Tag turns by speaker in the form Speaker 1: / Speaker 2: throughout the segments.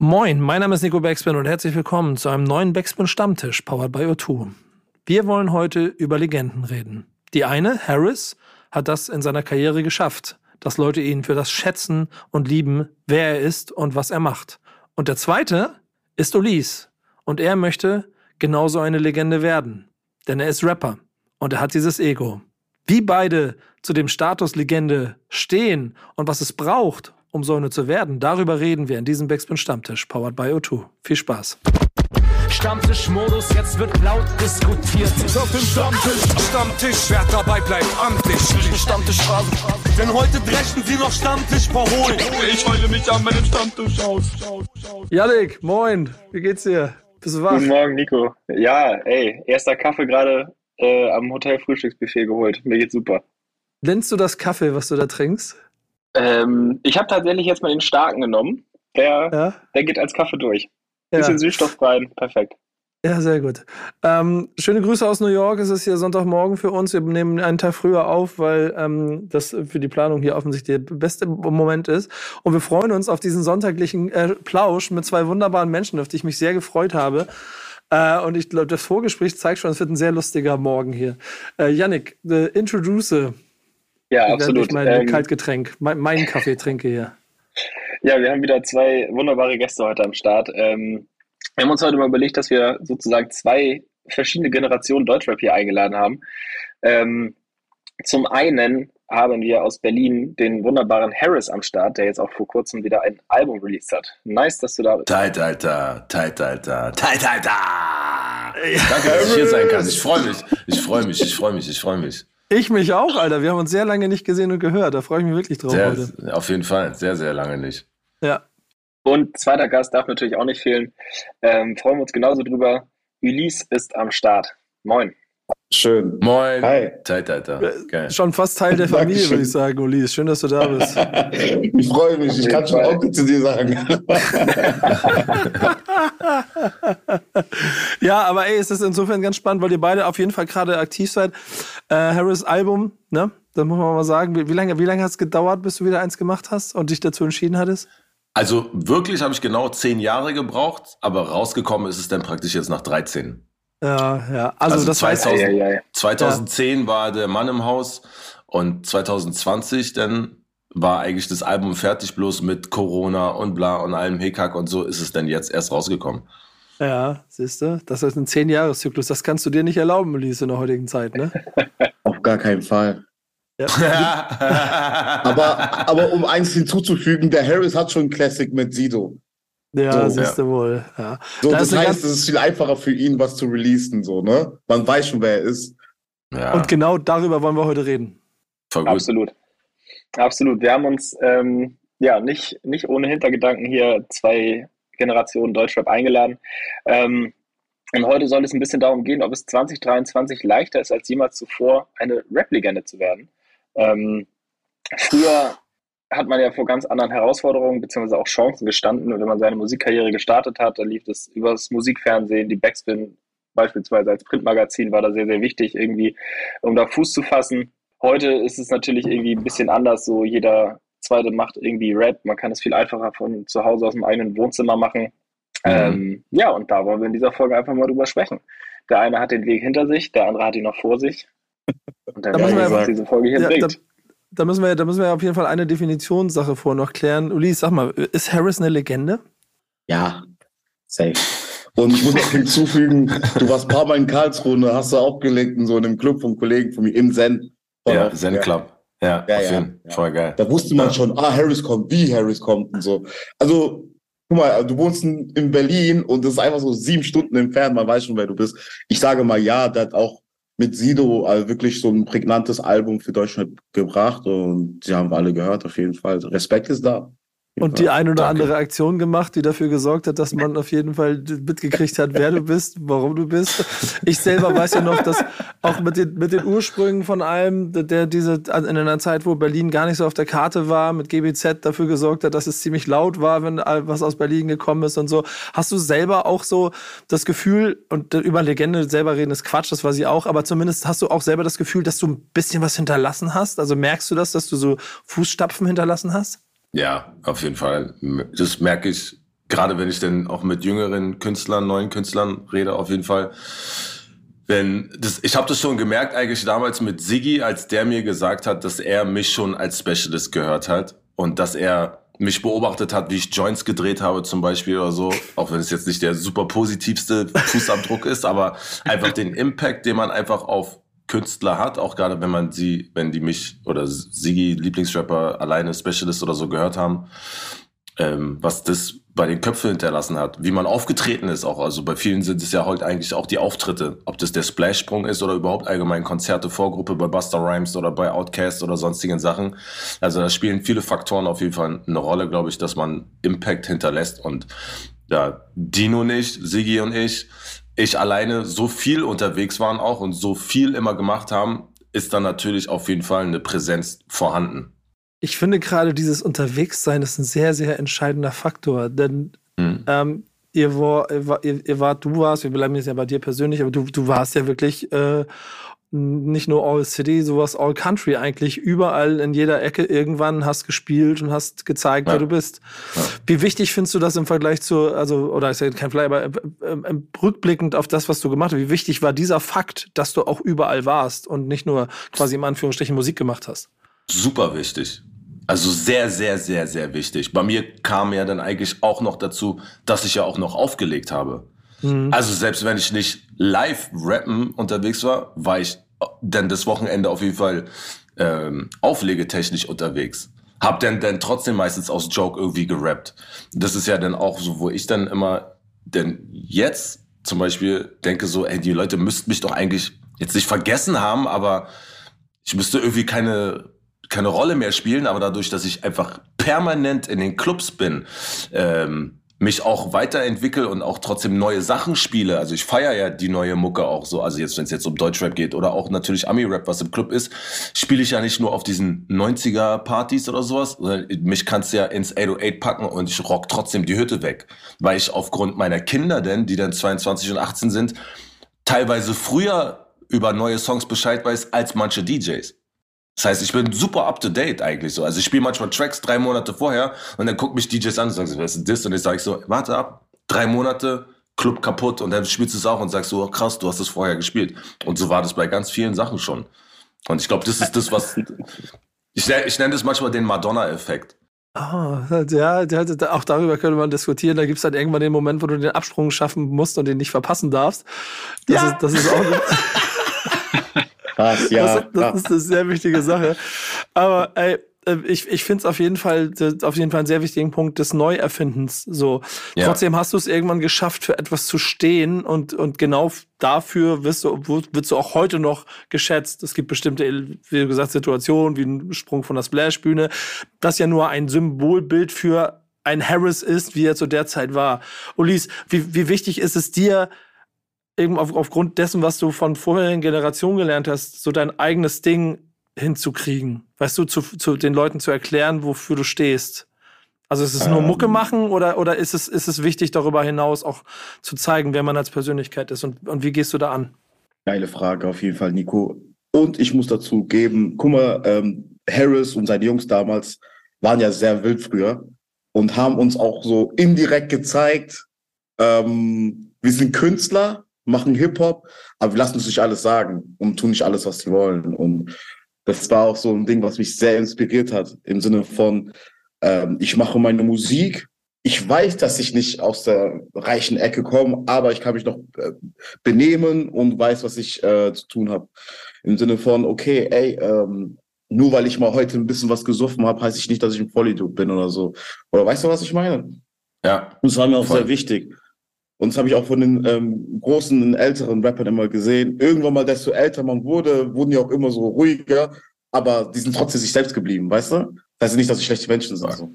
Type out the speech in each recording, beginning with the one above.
Speaker 1: Moin, mein Name ist Nico Backspin und herzlich willkommen zu einem neuen Backspin Stammtisch, powered by O2. Wir wollen heute über Legenden reden. Die eine, Harris, hat das in seiner Karriere geschafft, dass Leute ihn für das schätzen und lieben, wer er ist und was er macht. Und der zweite ist Ulis. Und er möchte genauso eine Legende werden. Denn er ist Rapper und er hat dieses Ego. Wie beide zu dem Status Legende stehen und was es braucht, um so eine zu werden, darüber reden wir in diesem Backspin Stammtisch, powered by O2. Viel Spaß.
Speaker 2: Stammtischmodus, jetzt wird laut diskutiert.
Speaker 3: Auf dem Stammtisch, Stammtisch, wer dabei bleibt, amtlich. Stammtischphase. Denn heute dreschen sie noch Stammtisch verholen. Ich heule mich an meinem Stammtisch aus.
Speaker 1: Janik, moin, wie geht's dir? Bist du wach?
Speaker 4: Guten Morgen, Nico. Ja, ey, erster Kaffee gerade äh, am Hotel Frühstücksbuffet geholt. Mir geht's super.
Speaker 1: Nennst du das Kaffee, was du da trinkst?
Speaker 4: Ähm, ich habe tatsächlich jetzt mal den starken genommen. Der,
Speaker 1: Ja?
Speaker 4: der geht als Kaffee durch.
Speaker 1: Ja,
Speaker 4: Bisschen süßstofffrei, perfekt.
Speaker 1: ja sehr gut. Ähm, schöne Grüße aus New York. Es ist hier Sonntagmorgen für uns. Wir nehmen einen Tag früher auf, weil ähm, das für die Planung hier offensichtlich der beste Moment ist. Und wir freuen uns auf diesen sonntaglichen äh, Plausch mit zwei wunderbaren Menschen, auf die ich mich sehr gefreut habe. Äh, und ich glaube, das Vorgespräch zeigt schon, es wird ein sehr lustiger Morgen hier. Äh, Yannick, äh, introduce,
Speaker 4: Ja, absolut.
Speaker 1: mein
Speaker 4: Ähm,
Speaker 1: Kaltgetränk, mein, meinen Kaffee trinke hier.
Speaker 4: ja, wir haben wieder zwei wunderbare Gäste heute am Start. Ähm, wir haben uns heute mal überlegt, dass wir sozusagen zwei verschiedene Generationen Deutschrap hier eingeladen haben. Ähm, zum einen haben wir aus Berlin den wunderbaren Harris am Start, der jetzt auch vor kurzem wieder ein Album released hat. Nice, dass du da bist.
Speaker 5: Tight, Alter, tight, Alter, tight, Alter. Danke, dass ich hier sein kann. Ich freue mich, ich freue mich, ich freue mich, ich freue mich.
Speaker 1: Ich mich auch, Alter. Wir haben uns sehr lange nicht gesehen und gehört. Da freue ich mich wirklich drauf
Speaker 5: Sehr,
Speaker 1: heute.
Speaker 5: auf jeden Fall, sehr, sehr lange nicht.
Speaker 1: Ja.
Speaker 4: Und zweiter Gast darf natürlich auch nicht fehlen. Ähm, freuen wir uns genauso drüber. Ulysse ist am Start. Moin.
Speaker 6: Schön.
Speaker 5: Moin.
Speaker 6: Hi.
Speaker 5: Tight, Alter. Geil.
Speaker 1: Schon fast Teil der Familie,
Speaker 6: Dankeschön.
Speaker 1: würde ich sagen, Ulis. Schön, dass du da bist.
Speaker 6: Ich freue mich. Ich kann schon. Onkel zu dir sagen.
Speaker 1: ja, aber ey, es ist insofern ganz spannend, weil ihr beide auf jeden Fall gerade aktiv seid. Äh, Harris Album, ne? Das muss man mal sagen. Wie, wie lange, wie lange hat es gedauert, bis du wieder eins gemacht hast und dich dazu entschieden hattest?
Speaker 5: Also wirklich habe ich genau zehn Jahre gebraucht, aber rausgekommen ist es dann praktisch jetzt nach 13.
Speaker 1: Ja, ja. Also,
Speaker 5: Also
Speaker 1: das heißt,
Speaker 5: 2000
Speaker 4: Eieiei.
Speaker 5: 2010 war der Mann im Haus und 2020 dann war eigentlich das Album fertig, bloß mit Corona und bla und allem Hickhack und so ist es dann jetzt erst rausgekommen.
Speaker 1: ja, siehst du, das ist ein Zehn-Jahres-Zyklus. Das kannst du dir nicht erlauben, Ulis, in der heutigen Zeit, ne?
Speaker 6: Auf gar keinen Fall.
Speaker 1: Ja.
Speaker 6: Aber, aber um eins hinzuzufügen, der Harris hat schon ein Classic mit Sido.
Speaker 1: Ja,
Speaker 6: So,
Speaker 1: siehst du wohl. Ja.
Speaker 6: So,
Speaker 1: Da
Speaker 6: das heißt, es ist viel einfacher für ihn, was zu releasen, so, ne? Man weiß schon, wer er ist.
Speaker 5: ja,
Speaker 1: Und genau darüber wollen wir heute reden.
Speaker 4: Absolut. Absolut. Wir haben uns ähm, ja nicht, nicht ohne Hintergedanken hier zwei Generationen Deutschrap eingeladen. Ähm, und heute soll es ein bisschen darum gehen, ob es 2023 leichter ist als jemals zuvor, eine Rap-Legende zu werden. Ähm, früher hat man ja vor ganz anderen Herausforderungen bzw. auch Chancen gestanden. Und wenn man seine Musikkarriere gestartet hat, dann lief das übers Musikfernsehen, die Backspin beispielsweise als Printmagazin war da sehr, sehr wichtig, irgendwie, um da Fuß zu fassen. Heute ist es natürlich irgendwie ein bisschen anders, so jeder zweite macht irgendwie Rap, man kann es viel einfacher von zu Hause aus dem eigenen Wohnzimmer machen. Ähm, ja, und da wollen wir in dieser Folge einfach mal drüber sprechen. Der eine hat den Weg hinter sich, der andere hat ihn noch vor sich. Und dann
Speaker 1: Da
Speaker 4: werden
Speaker 1: wir
Speaker 4: was diese Folge hier
Speaker 1: Ja,
Speaker 4: bringt.
Speaker 1: da, müssen wir, da müssen wir auf jeden Fall eine Definitionssache vor noch klären. Ulis, sag mal, ist Harris eine Legende?
Speaker 6: Ja, safe. Und ich muss noch hinzufügen, du warst ein paar Mal in Karlsruhe, hast du aufgelegt in so einem Club von Kollegen von mir im Zen.
Speaker 5: Ja, Zen Club. Ja,
Speaker 6: Ja,
Speaker 5: auf
Speaker 6: ja,
Speaker 5: jeden
Speaker 6: ja.
Speaker 5: Voll geil.
Speaker 6: Da wusste man schon, ah, Harris kommt, wie Harris kommt und so. Also, guck mal, du wohnst in, in Berlin und das ist einfach so sieben Stunden entfernt, man weiß schon, wer du bist. Ich sage mal, ja, hat auch mit Sido also wirklich so ein prägnantes Album für Deutschland gebracht und die haben wir alle gehört, auf jeden Fall. Respekt ist da.
Speaker 1: Und die ein oder
Speaker 5: Danke.
Speaker 1: andere Aktion gemacht, die dafür gesorgt hat, dass man auf jeden Fall mitgekriegt hat, wer du bist, warum du bist. Ich selber weiß ja noch, dass auch mit den, mit den Ursprüngen von allem, der diese in einer Zeit, wo Berlin gar nicht so auf der Karte war, mit GBZ dafür gesorgt hat, dass es ziemlich laut war, wenn was aus Berlin gekommen ist und so. Hast du selber auch so das Gefühl, und über Legende selber reden ist Quatsch, das weiß ich auch, aber zumindest hast du auch selber das Gefühl, dass du ein bisschen was hinterlassen hast? Also merkst du das, dass du so Fußstapfen hinterlassen hast?
Speaker 5: Ja, auf jeden Fall. Das merke ich gerade wenn ich dann auch mit jüngeren Künstlern, neuen Künstlern rede, auf jeden Fall. Wenn das, ich habe das schon gemerkt eigentlich damals mit Siggi, als der mir gesagt hat, dass er mich schon als Specialist gehört hat und dass er mich beobachtet hat, wie ich Joints gedreht habe zum Beispiel oder so, auch wenn es jetzt nicht der super positivste Fußabdruck ist, aber einfach den Impact, den man einfach auf Künstler hat, auch gerade wenn man sie, wenn die mich oder Sigi, Lieblingsrapper, alleine Specialist oder so gehört haben, ähm, was das bei den Köpfen hinterlassen hat, wie man aufgetreten ist auch. Also bei vielen sind es ja heute eigentlich auch die Auftritte, ob das der Splash-Sprung ist oder überhaupt allgemein Konzerte, Vorgruppe bei Buster Rhymes oder bei Outcast oder sonstigen Sachen. Also da spielen viele Faktoren auf jeden Fall eine Rolle, glaube ich, dass man Impact hinterlässt und ja, Dino nicht, Sigi und ich, ich alleine so viel unterwegs waren auch und so viel immer gemacht haben, ist dann natürlich auf jeden Fall eine Präsenz vorhanden.
Speaker 1: Ich finde gerade dieses Unterwegssein ist ein sehr, sehr entscheidender Faktor. Denn mhm. ähm, ihr, war, ihr, ihr, wart, du warst, wir bleiben jetzt ja bei dir persönlich, aber du, du warst ja wirklich äh, nicht nur All City, sowas All Country eigentlich. Überall in jeder Ecke irgendwann hast gespielt und hast gezeigt, ja. wer du bist. Ja. Wie wichtig findest du das im Vergleich zu, also, oder ist ja kein Fly, aber äh, äh, äh, rückblickend auf das, was du gemacht hast, wie wichtig war dieser Fakt, dass du auch überall warst und nicht nur quasi im Anführungsstrichen Musik gemacht hast?
Speaker 5: Super wichtig. Also sehr, sehr, sehr, sehr wichtig. Bei mir kam ja dann eigentlich auch noch dazu, dass ich ja auch noch aufgelegt habe. Mhm. Also selbst wenn ich nicht live rappen unterwegs war, war ich dann das Wochenende auf jeden Fall ähm, auflegetechnisch unterwegs. Hab dann, dann trotzdem meistens aus Joke irgendwie gerappt. Das ist ja dann auch so, wo ich dann immer, denn jetzt zum Beispiel denke so, ey, die Leute müssten mich doch eigentlich jetzt nicht vergessen haben, aber ich müsste irgendwie keine keine Rolle mehr spielen, aber dadurch, dass ich einfach permanent in den Clubs bin, ähm, mich auch weiterentwickle und auch trotzdem neue Sachen spiele. Also ich feiere ja die neue Mucke auch so. Also jetzt, wenn es jetzt um Deutschrap geht oder auch natürlich Ami-Rap, was im Club ist, spiele ich ja nicht nur auf diesen 90er-Partys oder sowas, sondern mich kannst du ja ins 808 packen und ich rock trotzdem die Hütte weg. Weil ich aufgrund meiner Kinder denn, die dann 22 und 18 sind, teilweise früher über neue Songs Bescheid weiß als manche DJs. Das heißt, ich bin super up to date eigentlich so. Also ich spiele manchmal Tracks drei Monate vorher und dann guckt mich DJs an und sagen, was ist das? Und ich sage so, warte ab, drei Monate, Club kaputt und dann spielst du es auch und sagst so, krass, du hast es vorher gespielt. Und so war das bei ganz vielen Sachen schon. Und ich glaube, das ist das, was ich, ich nenne das manchmal den Madonna-Effekt.
Speaker 1: Oh, ja, auch darüber könnte man diskutieren. Da gibt es dann irgendwann den Moment, wo du den Absprung schaffen musst und den nicht verpassen darfst. Das, ja. ist, das ist auch. Krass, ja. Das, das, ist eine sehr wichtige Sache. Aber ey, äh, ich, ich finde es auf jeden Fall auf jeden Fall einen sehr wichtigen Punkt des Neuerfindens. So. Ja. Trotzdem hast du es irgendwann geschafft, für etwas zu stehen und, und genau dafür wirst du, wirst du auch heute noch geschätzt. Es gibt bestimmte, wie gesagt, Situationen, wie ein Sprung von der Splashbühne, das ja nur ein Symbolbild für ein Harris ist, wie er zu der Zeit war. Ulis, wie, wie wichtig ist es dir, eben auf, aufgrund dessen, was du von vorherigen Generationen gelernt hast, so dein eigenes Ding hinzukriegen. Weißt du, zu, zu den Leuten zu erklären, wofür du stehst. Also ist es nur Mucke ähm. machen oder, oder ist, es, ist es wichtig, darüber hinaus auch zu zeigen, wer man als Persönlichkeit ist und, und wie gehst du da an?
Speaker 6: Geile Frage auf jeden Fall, Nico. Und ich muss dazu geben, guck mal, ähm, Harris und seine Jungs damals waren ja sehr wild früher und haben uns auch so indirekt gezeigt, ähm, wir sind Künstler, machen Hip-Hop, aber wir lassen uns nicht alles sagen und tun nicht alles, was sie wollen. Und das war auch so ein Ding, was mich sehr inspiriert hat, im Sinne von, ähm, ich mache meine Musik. Ich weiß, dass ich nicht aus der reichen Ecke komme, aber ich kann mich noch äh, benehmen und weiß, was ich äh, zu tun habe. Im Sinne von, okay, ey, ähm, nur weil ich mal heute ein bisschen was gesoffen habe, heißt ich nicht, dass ich ein Vollidiot bin oder so. Oder weißt du, was ich meine? Ja. Und das war mir auch voll. sehr wichtig. Und das habe ich auch von den ähm, großen, älteren Rappern immer gesehen. Irgendwann mal, desto älter man wurde, wurden die auch immer so ruhiger, aber die sind trotzdem sich selbst geblieben, weißt du? Das heißt nicht, dass sie schlechte Menschen sind. So.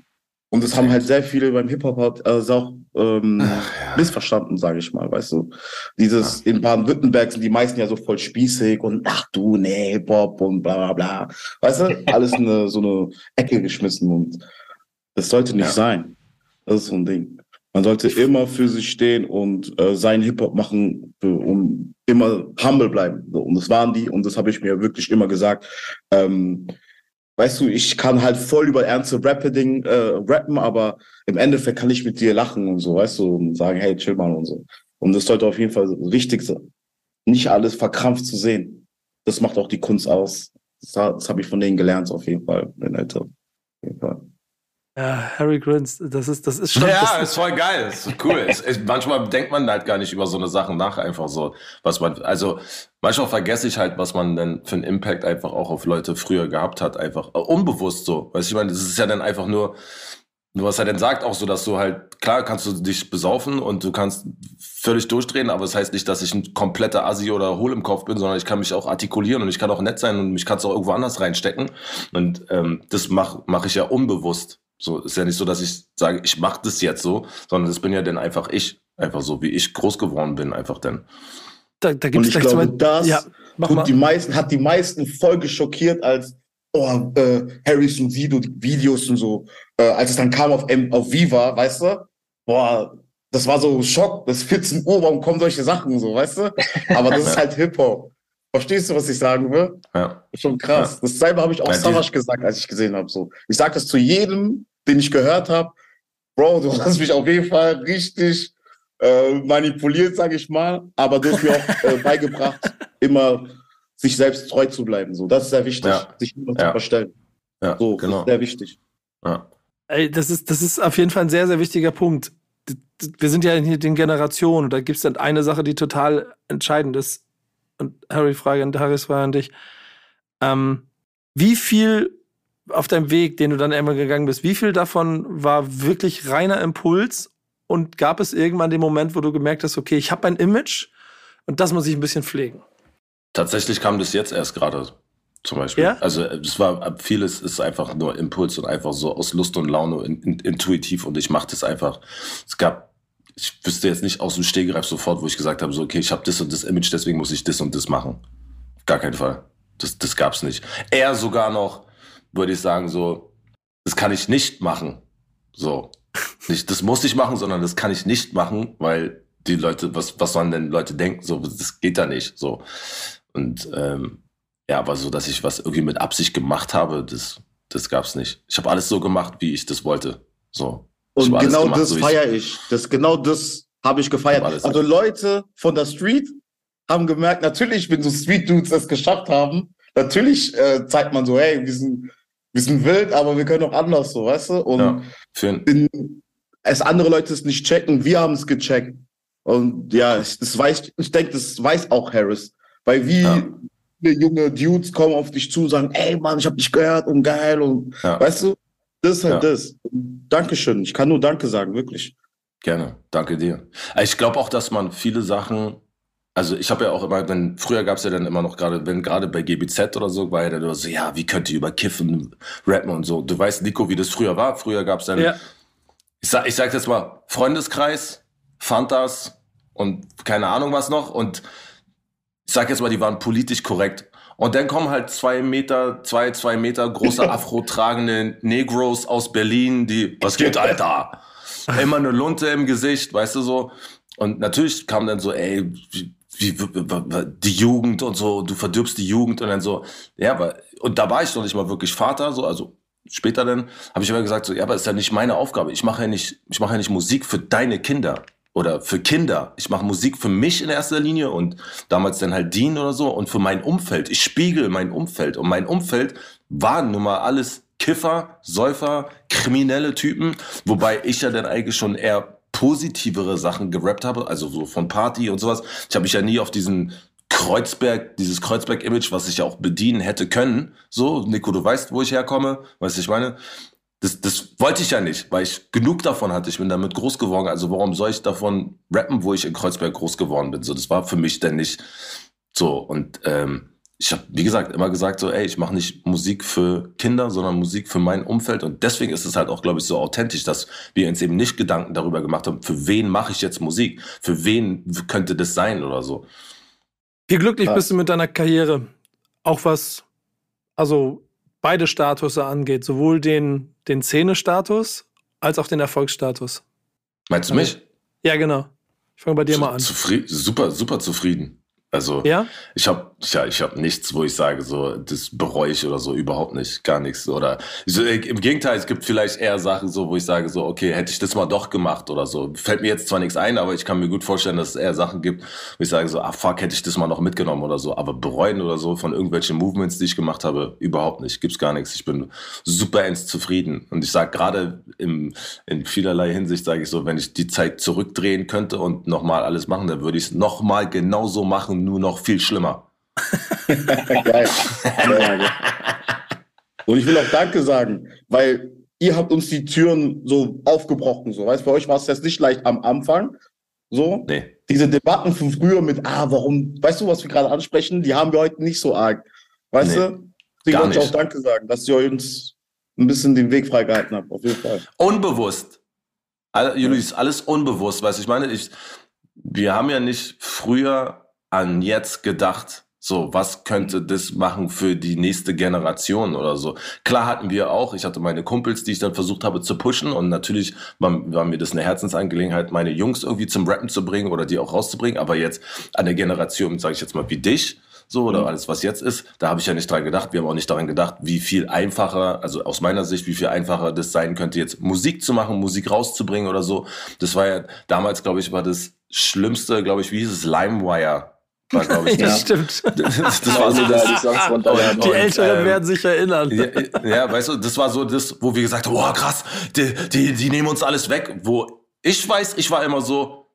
Speaker 6: Und das haben halt sehr viele beim Hip-Hop halt, also auch ähm, ja. missverstanden, sage ich mal, weißt du. Dieses in Baden-Württemberg sind die meisten ja so voll spießig und ach du, nee, Bob und bla bla bla. Weißt du? Alles in eine, so eine Ecke geschmissen und das sollte nicht ja. sein. Das ist so ein Ding. Man sollte immer für sich stehen und äh, seinen Hip-Hop machen und immer humble bleiben. So, und das waren die, und das habe ich mir wirklich immer gesagt. Ähm, weißt du, ich kann halt voll über ernste Rapping, äh, rappen, aber im Endeffekt kann ich mit dir lachen und so, weißt du, und sagen, hey, chill mal und so. Und das sollte auf jeden Fall wichtig sein. Nicht alles verkrampft zu sehen. Das macht auch die Kunst aus. Das, das habe ich von denen gelernt, auf jeden Fall, Eltern. Auf jeden Fall.
Speaker 1: Ja, Harry Grins, das ist, das ist schon.
Speaker 5: Ja, ist voll geil. Ist cool. es, es, manchmal denkt man halt gar nicht über so eine Sachen nach, einfach so, was man, also manchmal vergesse ich halt, was man denn für einen Impact einfach auch auf Leute früher gehabt hat, einfach äh, unbewusst so. Weißt du, ich meine, das ist ja dann einfach nur, was er denn sagt, auch so, dass du halt, klar kannst du dich besaufen und du kannst völlig durchdrehen, aber das heißt nicht, dass ich ein kompletter Assi oder hohl im Kopf bin, sondern ich kann mich auch artikulieren und ich kann auch nett sein und mich kannst auch irgendwo anders reinstecken. Und ähm, das mache mach ich ja unbewusst. So ist ja nicht so, dass ich sage, ich mache das jetzt so, sondern das bin ja dann einfach ich, einfach so, wie ich groß geworden bin, einfach dann.
Speaker 6: Da, da gibt's Und ich glaube, zwei, das ja, die meisten, hat die meisten voll geschockiert, als oh, äh, Harris und Sido, die Videos und so, äh, als es dann kam auf, M auf Viva, weißt du, boah, das war so Schock, das ist 14 Uhr, warum kommen solche Sachen so, weißt du? Aber das ist halt Hip-Hop. Verstehst du, was ich sagen will? Ja. Schon krass. Ja. Das selber habe ich auch ja, Savage gesagt, als ich gesehen habe. So. Ich sage das zu jedem, den ich gehört habe. Bro, du hast mich auf jeden Fall richtig äh, manipuliert, sage ich mal, aber du hast mir auch äh, beigebracht, immer sich selbst treu zu bleiben. So, das ist sehr wichtig, ja. sich immer zu verstellen. Ja, so, genau. Das ist sehr wichtig.
Speaker 1: Ja. Ey, das ist, das ist auf jeden Fall ein sehr, sehr wichtiger Punkt. Wir sind ja in den Generationen und da gibt es dann eine Sache, die total entscheidend ist. Und Harry, Frage an Harris war an dich. Ähm, wie viel auf deinem Weg, den du dann einmal gegangen bist, wie viel davon war wirklich reiner Impuls und gab es irgendwann den Moment, wo du gemerkt hast, okay, ich habe ein Image und das muss ich ein bisschen pflegen?
Speaker 5: Tatsächlich kam das jetzt erst gerade zum Beispiel. Ja? Also es war vieles ist einfach nur Impuls und einfach so aus Lust und Laune in, in, intuitiv und ich mache das einfach. Es gab, ich wüsste jetzt nicht aus dem Stehgreif sofort, wo ich gesagt habe, so okay, ich habe das und das Image, deswegen muss ich das und das machen. Gar keinen Fall. Das, das gab's nicht. Eher sogar noch, würde ich sagen, so, das kann ich nicht machen. So. Nicht, das muss ich machen, sondern das kann ich nicht machen, weil die Leute, was, was sollen denn Leute denken? So, das geht da nicht. So. Und ähm, ja, aber so, dass ich was irgendwie mit Absicht gemacht habe, das, das gab's nicht. Ich habe alles so gemacht, wie ich das wollte. So.
Speaker 6: Und genau gemacht, das so feiere ich. Das genau das habe ich gefeiert. Hab also Leute von der Street haben gemerkt, natürlich, wenn so Street Dudes das geschafft haben, natürlich äh, zeigt man so, hey, wir sind wir sind wild, aber wir können auch anders so, weißt du? Und ja, in, es andere Leute es nicht checken, wir haben es gecheckt. Und ja, das weiß, ich denke, das weiß auch Harris. Weil wie ja. junge Dudes kommen auf dich zu und sagen, ey Mann, ich hab dich gehört und geil und ja. weißt du, das ist halt ja. das. Dankeschön. Ich kann nur Danke sagen, wirklich.
Speaker 5: Gerne, danke dir. Ich glaube auch, dass man viele Sachen also ich habe ja auch immer, wenn früher gab es ja dann immer noch gerade, wenn gerade bei GBZ oder so, war ja dann so, ja, wie könnt ihr über Kiffen rappen und so. Du weißt, Nico, wie das früher war. Früher gab es dann, ja. ich sag, ich sag jetzt mal, Freundeskreis, Fantas und keine Ahnung was noch. Und ich sag jetzt mal, die waren politisch korrekt. Und dann kommen halt zwei Meter, zwei, zwei Meter große afro-tragende Negros aus Berlin, die, was geht, Alter? Immer eine Lunte im Gesicht, weißt du so. Und natürlich kam dann so, ey, wie, die Jugend und so, du verdirbst die Jugend und dann so, ja, aber, und da war ich noch nicht mal wirklich Vater, so, also später dann, habe ich immer gesagt, so, ja, aber ist ja nicht meine Aufgabe. Ich mache ja nicht, ich mache ja nicht Musik für deine Kinder oder für Kinder. Ich mache Musik für mich in erster Linie und damals dann halt Dean oder so und für mein Umfeld. Ich spiegel mein Umfeld und mein Umfeld waren nun mal alles Kiffer, Säufer, kriminelle Typen, wobei ich ja dann eigentlich schon eher positivere Sachen gerappt habe, also so von Party und sowas. Ich habe mich ja nie auf diesen Kreuzberg, dieses Kreuzberg-Image, was ich ja auch bedienen hätte können. So, Nico, du weißt, wo ich herkomme, weißt du, ich meine. Das, das wollte ich ja nicht, weil ich genug davon hatte. Ich bin damit groß geworden. Also warum soll ich davon rappen, wo ich in Kreuzberg groß geworden bin? So, das war für mich denn nicht so. Und ähm, ich habe, wie gesagt, immer gesagt, so, ey, ich mache nicht Musik für Kinder, sondern Musik für mein Umfeld. Und deswegen ist es halt auch, glaube ich, so authentisch, dass wir uns eben nicht Gedanken darüber gemacht haben, für wen mache ich jetzt Musik? Für wen könnte das sein oder so?
Speaker 1: Wie glücklich ja. bist du mit deiner Karriere? Auch was, also beide Status angeht, sowohl den, den Szene-Status als auch den Erfolgsstatus.
Speaker 5: Meinst du mich?
Speaker 1: Ja, genau. Ich fange bei dir Zu, mal an.
Speaker 5: Zufrieden, super, super zufrieden. Also
Speaker 1: Ja?
Speaker 5: ich habe ja, ich habe nichts, wo ich sage, so das bereue ich oder so überhaupt nicht, gar nichts. Oder so, äh, im Gegenteil, es gibt vielleicht eher Sachen, so wo ich sage, so okay, hätte ich das mal doch gemacht oder so. Fällt mir jetzt zwar nichts ein, aber ich kann mir gut vorstellen, dass es eher Sachen gibt, wo ich sage, so ah fuck, hätte ich das mal noch mitgenommen oder so. Aber bereuen oder so von irgendwelchen Movements, die ich gemacht habe, überhaupt nicht. Gibt's gar nichts. Ich bin super ends zufrieden. Und ich sage gerade im in vielerlei Hinsicht sage ich so, wenn ich die Zeit zurückdrehen könnte und nochmal alles machen, dann würde ich es nochmal genauso machen, nur noch viel schlimmer.
Speaker 6: Geil. Und ich will auch Danke sagen, weil ihr habt uns die Türen so aufgebrochen. So, weißt, bei euch war es jetzt nicht leicht am Anfang. So,
Speaker 5: Nee.
Speaker 6: diese Debatten von früher mit, ah, warum, weißt du, was wir gerade ansprechen, die haben wir heute nicht so arg. Weißt
Speaker 5: Nee,
Speaker 6: du? Deswegen wollte ich auch Danke sagen, dass ihr uns ein bisschen den Weg freigehalten habt, auf jeden Fall.
Speaker 5: Unbewusst. All- Julius, alles unbewusst, weißt du, ich meine, ich, wir haben ja nicht früher an jetzt gedacht, so, was könnte das machen für die nächste Generation oder so. Klar hatten wir auch, ich hatte meine Kumpels, die ich dann versucht habe zu pushen und natürlich war, war mir das eine Herzensangelegenheit, meine Jungs irgendwie zum Rappen zu bringen oder die auch rauszubringen, aber jetzt an der Generation, sage ich jetzt mal, wie dich, so oder alles, was jetzt ist, da habe ich ja nicht dran gedacht. Wir haben auch nicht daran gedacht, wie viel einfacher, also aus meiner Sicht, wie viel einfacher das sein könnte, jetzt Musik zu machen, Musik rauszubringen oder so. Das war ja damals, glaube ich, war das Schlimmste, glaube ich, wie hieß es, LimeWire. War, glaube ich,
Speaker 1: Ja,
Speaker 5: das,
Speaker 1: stimmt.
Speaker 5: das, das war so
Speaker 4: da die Songs.
Speaker 1: Die Älteren
Speaker 5: ähm,
Speaker 1: werden sich erinnern.
Speaker 5: ja, ja, weißt du, das war so das, wo wir gesagt haben, oh krass, die, die, die nehmen uns alles weg. Wo ich weiß, ich war immer so,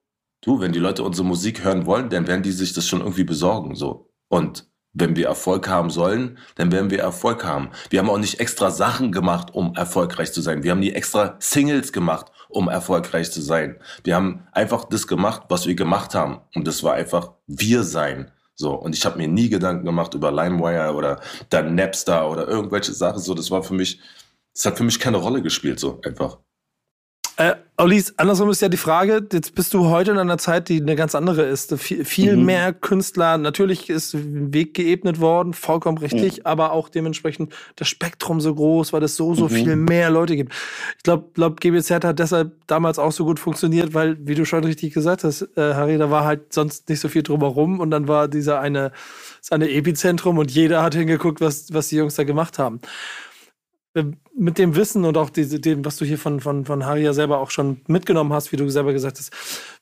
Speaker 5: du, wenn die Leute unsere Musik hören wollen, dann werden die sich das schon irgendwie besorgen, so. Und wenn wir Erfolg haben sollen, dann werden wir Erfolg haben. Wir haben auch nicht extra Sachen gemacht, um erfolgreich zu sein. Wir haben nie extra Singles gemacht, um erfolgreich zu sein. Wir haben einfach das gemacht, was wir gemacht haben. Und das war einfach wir sein. So, und ich habe mir nie Gedanken gemacht über LimeWire oder dann Napster oder irgendwelche Sachen. So, das war für mich, das hat für mich keine Rolle gespielt, so einfach.
Speaker 1: Äh, Alice, andersrum ist ja die Frage, jetzt bist du heute in einer Zeit, die eine ganz andere ist. Viel, viel
Speaker 6: Mhm.
Speaker 1: mehr Künstler, natürlich ist ein Weg geebnet worden, vollkommen richtig, aber auch dementsprechend das Spektrum so groß, weil es so, so
Speaker 6: Mhm.
Speaker 1: viel mehr Leute gibt. Ich glaube, glaub, GBZ hat deshalb damals auch so gut funktioniert, weil, wie du schon richtig gesagt hast, äh, Harry, da war halt sonst nicht so viel drumherum und dann war dieser eine, das eine Epizentrum und jeder hat hingeguckt, was, was die Jungs da gemacht haben mit dem Wissen und auch diese, dem, was du hier von, von, von Harry ja selber auch schon mitgenommen hast, wie du selber gesagt hast,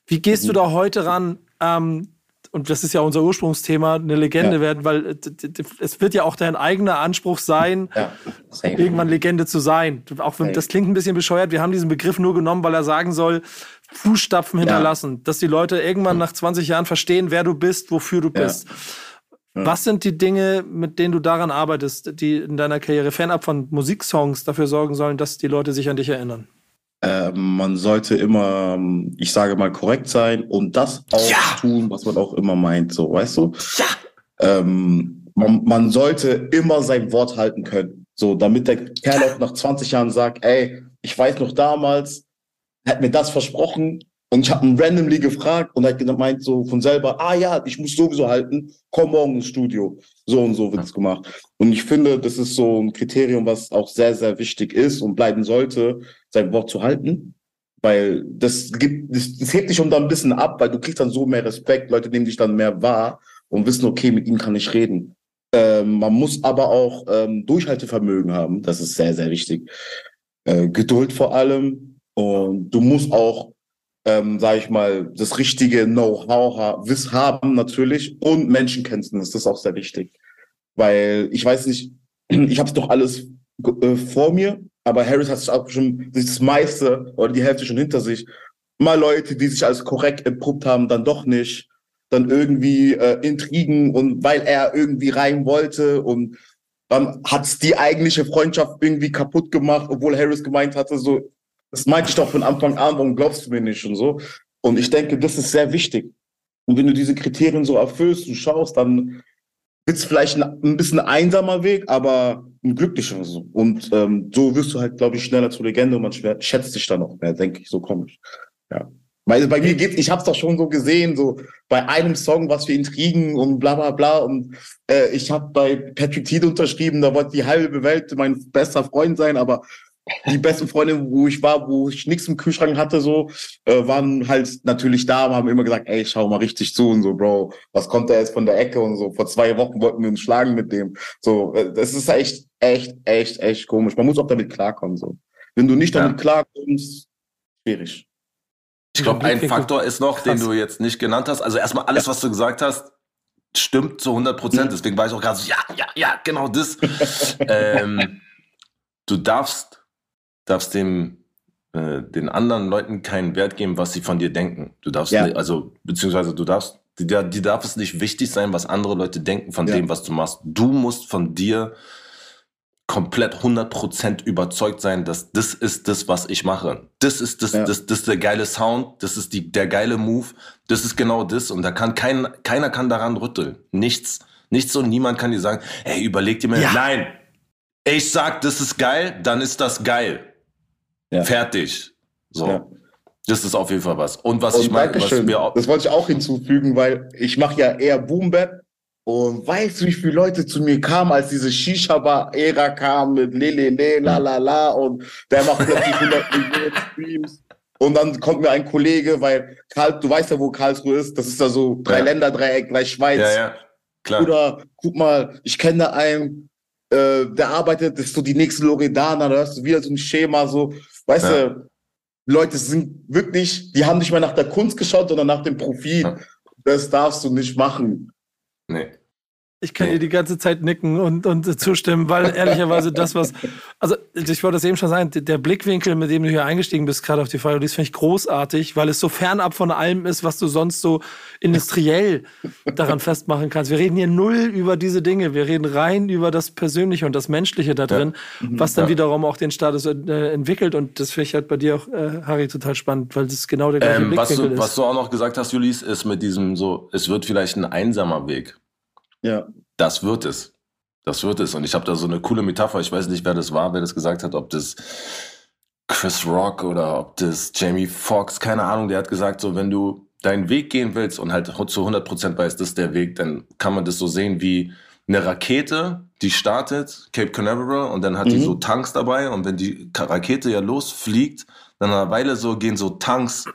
Speaker 1: wie gehst du da heute ran? Ähm, und das ist ja unser Ursprungsthema, eine Legende
Speaker 6: Ja.
Speaker 1: werden, weil äh, es wird ja auch dein eigener Anspruch sein,
Speaker 6: Ja.
Speaker 1: irgendwann Legende zu sein. Auch wenn das klingt ein bisschen bescheuert, wir haben diesen Begriff nur genommen, weil er sagen soll, Fußstapfen hinterlassen, dass die Leute irgendwann nach 20 Jahren verstehen, wer du bist, wofür du
Speaker 6: Ja.
Speaker 1: Was sind die Dinge, mit denen du daran arbeitest, die in deiner Karriere fernab von Musiksongs dafür sorgen sollen, dass die Leute sich an dich erinnern?
Speaker 6: Ähm, man sollte immer, ich sage mal, korrekt sein und das auch
Speaker 5: Ja.
Speaker 6: tun, was man auch immer meint, so, weißt du? Ähm, man, man sollte immer sein Wort halten können, so, damit der Kerl auch nach 20 Jahren sagt, ey, ich weiß noch damals, hat mir das versprochen und ich habe ihn randomly gefragt und er hat gemeint so von selber, ah ja, ich muss sowieso halten, komm morgen ins Studio. So und so wird's gemacht. Und ich finde, das ist so ein Kriterium, was auch sehr, sehr wichtig ist und bleiben sollte, sein Wort zu halten. Weil das gibt, das, das hebt dich schon dann ein bisschen ab, weil du kriegst dann so mehr Respekt, Leute nehmen dich dann mehr wahr und wissen, okay, mit ihm kann ich reden. Ähm, man muss aber auch ähm, Durchhaltevermögen haben, das ist sehr, sehr wichtig. Äh, Geduld vor allem und du musst auch, ähm, sage ich mal, das richtige Know-how haben natürlich und Menschenkenntnis, das ist auch sehr wichtig. Weil ich weiß nicht, ich habe es doch alles äh, vor mir, aber Harris hat sich auch schon das meiste oder die Hälfte schon hinter sich. Mal Leute, die sich als korrekt entpuppt haben, dann doch nicht. Dann irgendwie äh, Intrigen und weil er irgendwie rein wollte und dann hat's die eigentliche Freundschaft irgendwie kaputt gemacht, obwohl Harris gemeint hatte, so, das meinte ich doch von Anfang an, warum glaubst du mir nicht und so. Und ich denke, das ist sehr wichtig. Und wenn du diese Kriterien so erfüllst und schaust, dann wird's vielleicht ein, ein bisschen einsamer Weg, aber ein glücklicher so. Und ähm, so wirst du halt, glaube ich, schneller zur Legende und man schätzt dich dann auch mehr, denke ich, so komisch. Ja. Weil bei mir geht's, ich hab's doch schon so gesehen, so bei einem Song, was für Intrigen und bla bla bla. Und äh, ich habe bei Patrick Teed unterschrieben, da wollte die halbe Welt mein bester Freund sein, aber die besten Freunde, wo ich war, wo ich nichts im Kühlschrank hatte, so, äh, waren halt natürlich da, haben immer gesagt, ey, schau mal richtig zu und so, Bro, was kommt da jetzt von der Ecke und so. Vor zwei Wochen wollten wir uns schlagen mit dem. So, äh, das ist echt, echt, echt, echt komisch. Man muss auch damit klarkommen, so. Wenn du nicht damit ja. klarkommst, schwierig.
Speaker 5: Ich glaube, ein Faktor ist noch, den du jetzt nicht genannt hast. Also erstmal alles, was du gesagt hast, stimmt zu 100 Prozent. Deswegen war ich auch gerade so, ja, ja, ja, genau das. ähm, du darfst, darfst dem, äh, den anderen Leuten keinen Wert geben, was sie von dir denken. Du darfst, ja. nicht, also, beziehungsweise du darfst, die, die darf es nicht wichtig sein, was andere Leute denken von ja. dem, was du machst. Du musst von dir komplett 100% überzeugt sein, dass das ist das, was ich mache. Das ist das, ja. das, das der geile Sound, das ist die, der geile Move, das ist genau das und da kann kein, keiner kann daran rütteln. Nichts. Nichts und niemand kann dir sagen, hey, überleg dir mal, ja. nein, ich sag, das ist geil, dann ist das geil. Ja. Fertig. So. Ja. Das ist auf jeden Fall was. Und was und ich meine, was
Speaker 6: mir auch Das wollte ich auch hinzufügen, weil ich mache ja eher Boom Bap und weißt du, wie viele Leute zu mir kamen, als diese Shisha-Bar-Ära kam mit Lelele, la la la und der macht plötzlich 100 Millionen Streams. Und dann kommt mir ein Kollege, weil Karl, du weißt ja, wo Karlsruhe ist, das ist da so drei ja. Länder, Dreieck, gleich Schweiz. Ja, ja, klar. Oder guck mal, ich kenne einen, äh, der arbeitet, ist so die nächste Loredana, da hast du wieder so ein Schema, so, weißt ja. du, Leute sind wirklich, die haben nicht mehr nach der Kunst geschaut, sondern nach dem Profit. Ja. Das darfst du nicht machen.
Speaker 5: Nee.
Speaker 1: Ich kann dir die ganze Zeit nicken und, und zustimmen, weil ehrlicherweise das, was, also ich wollte das eben schon sagen, der Blickwinkel, mit dem du hier eingestiegen bist, gerade auf die das finde ich großartig, weil es so fernab von allem ist, was du sonst so industriell daran festmachen kannst. Wir reden hier null über diese Dinge, wir reden rein über das Persönliche und das Menschliche da drin, ja. Mhm. was dann ja. wiederum auch den Status äh, entwickelt und das finde ich halt bei dir auch, äh, Harry, total spannend, weil das genau der gleiche
Speaker 5: ähm,
Speaker 1: Blickwinkel
Speaker 5: was du, ist. Was du auch noch gesagt hast, Julis, ist mit diesem so, es wird vielleicht ein einsamer Weg.
Speaker 6: Ja.
Speaker 5: Das wird es. Das wird es. Und ich habe da so eine coole Metapher. Ich weiß nicht, wer das war, wer das gesagt hat, ob das Chris Rock oder ob das Jamie Foxx, keine Ahnung, der hat gesagt, so wenn du deinen Weg gehen willst und halt zu 100% weißt, das ist der Weg, dann kann man das so sehen wie eine Rakete, die startet, Cape Canaveral, und dann hat mhm. die so Tanks dabei. Und wenn die Rakete ja losfliegt, dann nach einer Weile so gehen so Tanks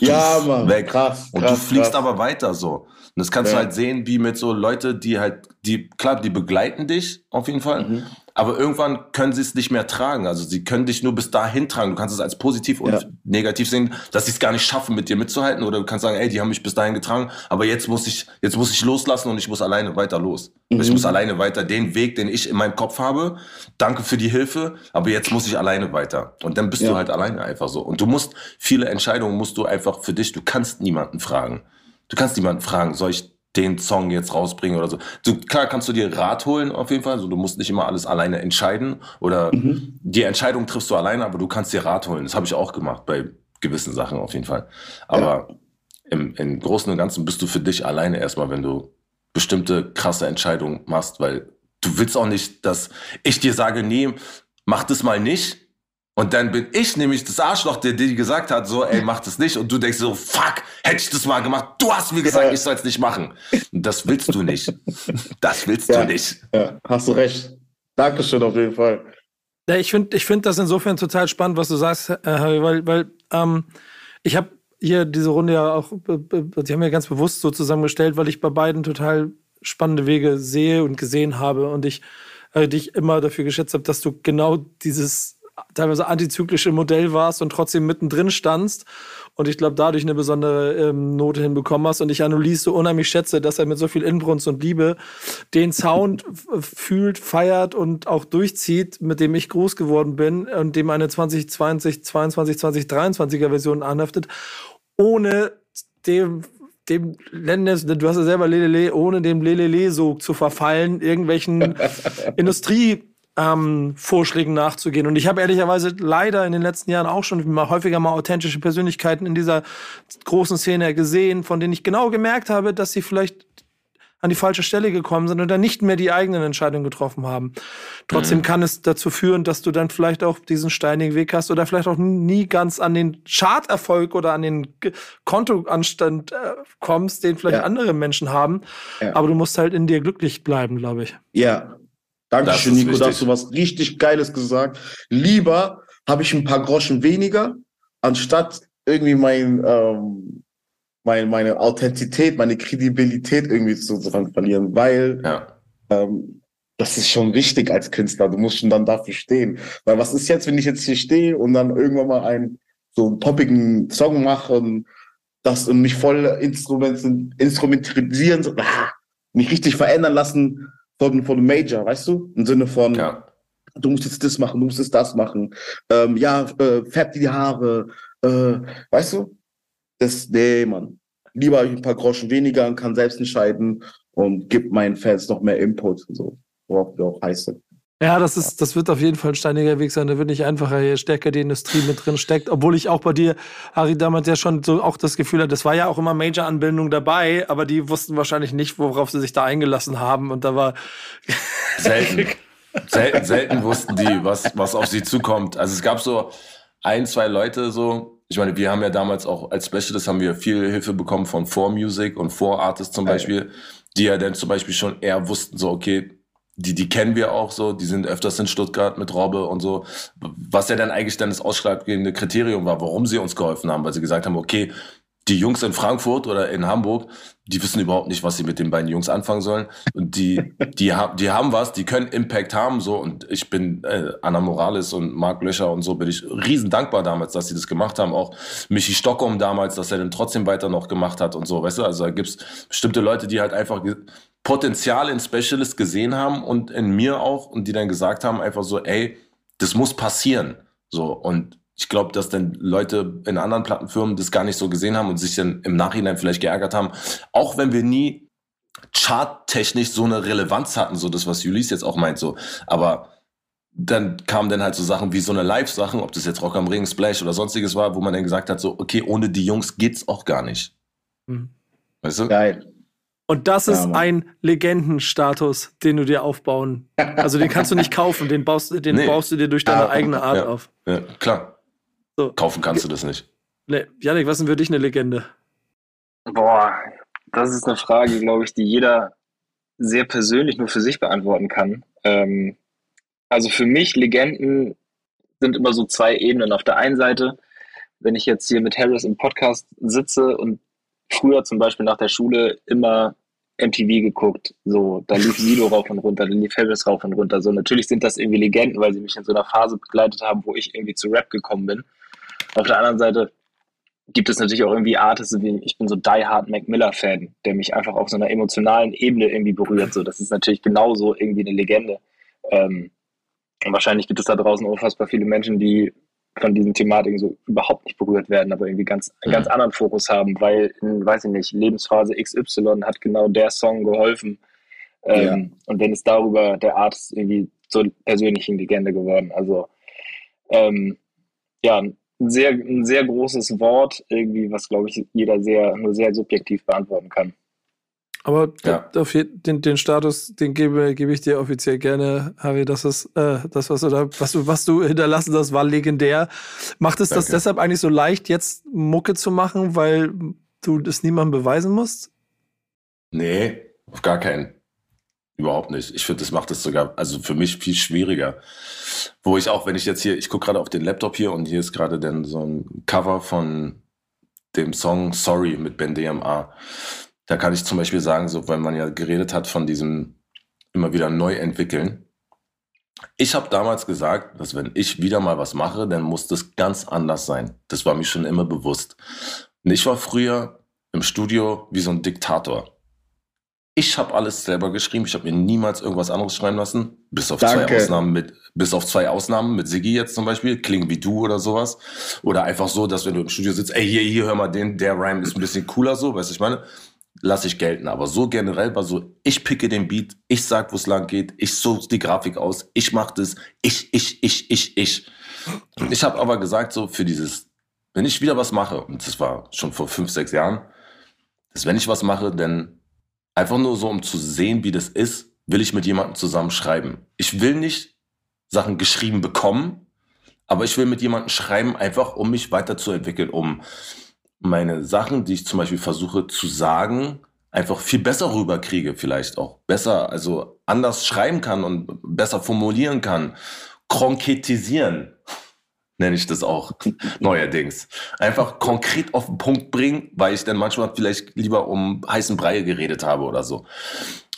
Speaker 6: ja, Mann.
Speaker 5: weg.
Speaker 6: Krass,
Speaker 5: und krass, du fliegst krass. aber weiter so. Und das kannst ja. du halt sehen, wie mit so Leute, die halt, die, klar, die begleiten dich auf jeden Fall, mhm. aber irgendwann können sie es nicht mehr tragen. Also sie können dich nur bis dahin tragen. Du kannst es als positiv und ja. negativ sehen, dass sie es gar nicht schaffen, mit dir mitzuhalten. Oder du kannst sagen, ey, die haben mich bis dahin getragen, aber jetzt muss ich, jetzt muss ich loslassen und ich muss alleine weiter los. Mhm. Ich muss alleine weiter den Weg, den ich in meinem Kopf habe. Danke für die Hilfe, aber jetzt muss ich alleine weiter. Und dann bist ja. du halt alleine einfach so. Und du musst, viele Entscheidungen musst du einfach für dich, du kannst niemanden fragen. Du kannst niemanden fragen, soll ich den Song jetzt rausbringen oder so. Du, klar kannst du dir Rat holen auf jeden Fall. Also du musst nicht immer alles alleine entscheiden oder mhm. die Entscheidung triffst du alleine, aber du kannst dir Rat holen. Das habe ich auch gemacht bei gewissen Sachen auf jeden Fall. Aber ja. im, im Großen und Ganzen bist du für dich alleine erstmal, wenn du bestimmte krasse Entscheidungen machst, weil du willst auch nicht, dass ich dir sage, nee, mach das mal nicht, und dann bin ich nämlich das Arschloch, der dir gesagt hat, so, ey, mach das nicht. Und du denkst so, fuck, hätte ich das mal gemacht. Du hast mir gesagt, ja. ich soll es nicht machen. Und das willst du nicht. Das willst ja. du nicht.
Speaker 6: Ja, hast du recht. Dankeschön auf jeden Fall.
Speaker 1: Ja, ich finde ich find das insofern total spannend, was du sagst, äh, Harry, weil, weil ähm, ich habe hier diese Runde ja auch, die haben ja ganz bewusst so zusammengestellt, weil ich bei beiden total spannende Wege sehe und gesehen habe und ich äh, dich immer dafür geschätzt habe, dass du genau dieses teilweise antizyklische Modell warst und trotzdem mittendrin standst und ich glaube, dadurch eine besondere ähm, Note hinbekommen hast und ich Annelies so unheimlich schätze, dass er mit so viel Inbrunst und Liebe den Sound fühlt, feiert und auch durchzieht, mit dem ich groß geworden bin und dem eine 2020, 22, 2023er Version anhaftet, ohne dem dem Lendes, du hast ja selber Lelele, ohne dem Lelele-Sog zu verfallen, irgendwelchen Industrie ähm, Vorschlägen nachzugehen. Und ich habe ehrlicherweise leider in den letzten Jahren auch schon mal häufiger mal authentische Persönlichkeiten in dieser großen Szene gesehen, von denen ich genau gemerkt habe, dass sie vielleicht an die falsche Stelle gekommen sind oder nicht mehr die eigenen Entscheidungen getroffen haben. Trotzdem mhm. kann es dazu führen, dass du dann vielleicht auch diesen steinigen Weg hast oder vielleicht auch nie ganz an den Charterfolg oder an den Kontoanstand äh, kommst, den vielleicht ja. andere Menschen haben. Ja. Aber du musst halt in dir glücklich bleiben, glaube ich.
Speaker 6: Ja, Dankeschön, Nico, da hast du was richtig Geiles gesagt. Lieber habe ich ein paar Groschen weniger, anstatt irgendwie mein, ähm, mein, meine Authentizität, meine Kredibilität irgendwie zu verlieren, weil
Speaker 5: Ja.
Speaker 6: ähm, das ist schon wichtig als Künstler. Du musst schon dann dafür stehen. Weil was ist jetzt, wenn ich jetzt hier stehe und dann irgendwann mal einen so einen poppigen Song mache und das und mich voll instrument, instrumentalisieren, so, ah, mich richtig verändern lassen von, von Major, weißt du? Im Sinne von,
Speaker 5: Ja.
Speaker 6: du musst jetzt das machen, du musst jetzt das machen. Ähm, ja, äh, färb dir die Haare, äh, weißt du? Das, nee, Mann. Lieber hab ich ein paar Groschen weniger und kann selbst entscheiden und gib meinen Fans noch mehr Input, so, worauf wir auch heiß sind.
Speaker 1: Ja, das ist, das wird auf jeden Fall ein steiniger Weg sein. Da wird nicht einfacher, je stärker die Industrie mit drin steckt. Obwohl ich auch bei dir, Harry, damals ja schon so auch das Gefühl hatte, das war ja auch immer Major-Anbindung dabei, aber die wussten wahrscheinlich nicht, worauf sie sich da eingelassen haben. Und da war,
Speaker 5: Selten. selten, selten wussten die, was, was auf sie zukommt. Also es gab so ein, zwei Leute so. Ich meine, wir haben ja damals auch als Specialist haben wir viel Hilfe bekommen von 4Music und 4Artists zum Beispiel, die ja dann zum Beispiel schon eher wussten, so, okay, die, die kennen wir auch so, die sind öfters in Stuttgart mit Robbe und so, was ja dann eigentlich dann das ausschlaggebende Kriterium war, warum sie uns geholfen haben, weil sie gesagt haben, okay, die Jungs in Frankfurt oder in Hamburg, die wissen überhaupt nicht, was sie mit den beiden Jungs anfangen sollen. Und die, die, ha die haben was, die können Impact haben, so. Und ich bin äh, Anna Morales und Marc Löcher und so bin ich riesen dankbar damals, dass sie das gemacht haben. Auch Michi Stockholm damals, dass er dann trotzdem weiter noch gemacht hat und so. Weißt du, also da gibt's bestimmte Leute, die halt einfach Potenzial in Specialist gesehen haben und in mir auch und die dann gesagt haben einfach so, ey, das muss passieren. So. Und ich glaube, dass dann Leute in anderen Plattenfirmen das gar nicht so gesehen haben und sich dann im Nachhinein vielleicht geärgert haben. Auch wenn wir nie charttechnisch so eine Relevanz hatten, so das, was Julis jetzt auch meint, so. Aber dann kamen dann halt so Sachen wie so eine Live-Sachen, ob das jetzt Rock am Ring, Splash oder sonstiges war, wo man dann gesagt hat, so, okay, ohne die Jungs geht's auch gar nicht.
Speaker 1: Mhm.
Speaker 5: Weißt du?
Speaker 6: Geil.
Speaker 1: und das
Speaker 6: Ja,
Speaker 1: ist
Speaker 6: Mann.
Speaker 1: ein Legendenstatus, den du dir aufbauen. Also den kannst du nicht kaufen, den baust, den
Speaker 5: Nee.
Speaker 1: baust du dir durch deine
Speaker 6: Ja,
Speaker 1: eigene Art
Speaker 5: ja.
Speaker 1: auf.
Speaker 5: Ja, klar.
Speaker 1: So.
Speaker 5: Kaufen kannst du das nicht.
Speaker 1: Nee, Janik, was ist denn für dich eine Legende?
Speaker 4: Boah, das ist eine Frage, glaube ich, die jeder sehr persönlich nur für sich beantworten kann. Ähm, also für mich, Legenden sind immer so zwei Ebenen. Auf der einen Seite, wenn ich jetzt hier mit Harris im Podcast sitze und früher zum Beispiel nach der Schule immer MTV geguckt, so, da lief Sido rauf und runter, da lief Harris rauf und runter. So, natürlich sind das irgendwie Legenden, weil sie mich in so einer Phase begleitet haben, wo ich irgendwie zu Rap gekommen bin. Auf der anderen Seite gibt es natürlich auch irgendwie Artists, wie ich bin so Die Hard Mac Miller Fan, der mich einfach auf so einer emotionalen Ebene irgendwie berührt. So, das ist natürlich genauso irgendwie eine Legende. Ähm, und wahrscheinlich gibt es da draußen unfassbar viele Menschen, die von diesen Thematiken so überhaupt nicht berührt werden, aber irgendwie ganz, einen ganz anderen Fokus haben, weil in, weiß ich nicht, Lebensphase XY hat genau der Song geholfen. Ähm, Und wenn es darüber der Artist irgendwie zur persönlichen Legende geworden. Also ähm, ja, ein sehr, ein sehr großes Wort, irgendwie, was glaube ich jeder sehr, nur sehr subjektiv beantworten kann.
Speaker 1: Aber
Speaker 5: Ja.
Speaker 1: den, den Status, den gebe, gebe ich dir offiziell gerne, Harry. Das ist äh, das, was du da, was du, was du hinterlassen hast, war legendär. Macht es das
Speaker 5: Danke.
Speaker 1: deshalb eigentlich so leicht, jetzt Mucke zu machen, weil du das niemandem beweisen musst?
Speaker 5: Nee, auf gar keinen. Überhaupt nicht. Ich finde, das macht es sogar, also für mich viel schwieriger. Wo ich auch, wenn ich jetzt hier, ich gucke gerade auf den Laptop hier und hier ist gerade dann so ein Cover von dem Song Sorry mit Ben DMA. Da kann ich zum Beispiel sagen, so, weil man ja geredet hat von diesem immer wieder neu entwickeln. Ich habe damals gesagt, dass wenn ich wieder mal was mache, dann muss das ganz anders sein. Das war mir schon immer bewusst. Und ich war früher im Studio wie so ein Diktator. Ich habe alles selber geschrieben. Ich habe mir niemals irgendwas anderes schreiben lassen. Bis auf zwei
Speaker 6: Danke.
Speaker 5: Ausnahmen mit, bis auf zwei Ausnahmen mit Siggi jetzt zum Beispiel. Klingen wie du oder sowas. Oder einfach so, dass wenn du im Studio sitzt, ey, hier, hier, hör mal den, der Rhyme ist ein bisschen cooler so, weißt du, ich meine? Lass ich gelten. Aber so generell war so, ich picke den Beat, ich sag, wo es lang geht, ich suche die Grafik aus, ich mach das, ich, ich, ich, ich, ich. Ich habe aber gesagt, so für dieses, wenn ich wieder was mache, und das war schon vor fünf, sechs Jahren, dass wenn ich was mache, dann einfach nur so, um zu sehen, wie das ist, will ich mit jemandem zusammen schreiben. Ich will nicht Sachen geschrieben bekommen, aber ich will mit jemandem schreiben, einfach um mich weiterzuentwickeln, um meine Sachen, die ich zum Beispiel versuche zu sagen, einfach viel besser rüberkriege, vielleicht auch besser, also anders schreiben kann und besser formulieren kann, konkretisieren. Nenne ich das auch neuerdings. Einfach konkret auf den Punkt bringen, weil ich dann manchmal vielleicht lieber um heißen Brei geredet habe oder so.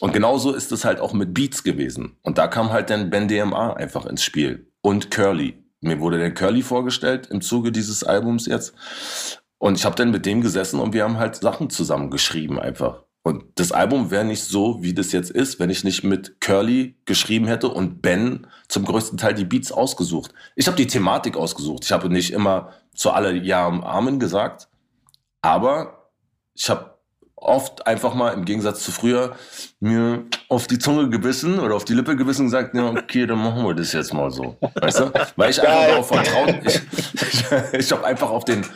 Speaker 5: Und genauso ist es halt auch mit Beats gewesen. Und da kam halt dann Ben DMA einfach ins Spiel und Curly. Mir wurde dann Curly vorgestellt im Zuge dieses Albums jetzt. Und ich habe dann mit dem gesessen und wir haben halt Sachen zusammen geschrieben einfach. Und das Album wäre nicht so, wie das jetzt ist, wenn ich nicht mit Curly geschrieben hätte und Ben zum größten Teil die Beats ausgesucht. Ich habe die Thematik ausgesucht. Ich habe nicht immer zu alle Jahren Amen gesagt, aber ich habe oft einfach mal im Gegensatz zu früher mir auf die Zunge gebissen oder auf die Lippe gebissen und gesagt, ja, okay, dann machen wir das jetzt mal so. Weißt du? Weil ich einfach darauf vertraut, ich, ich, ich habe einfach auf den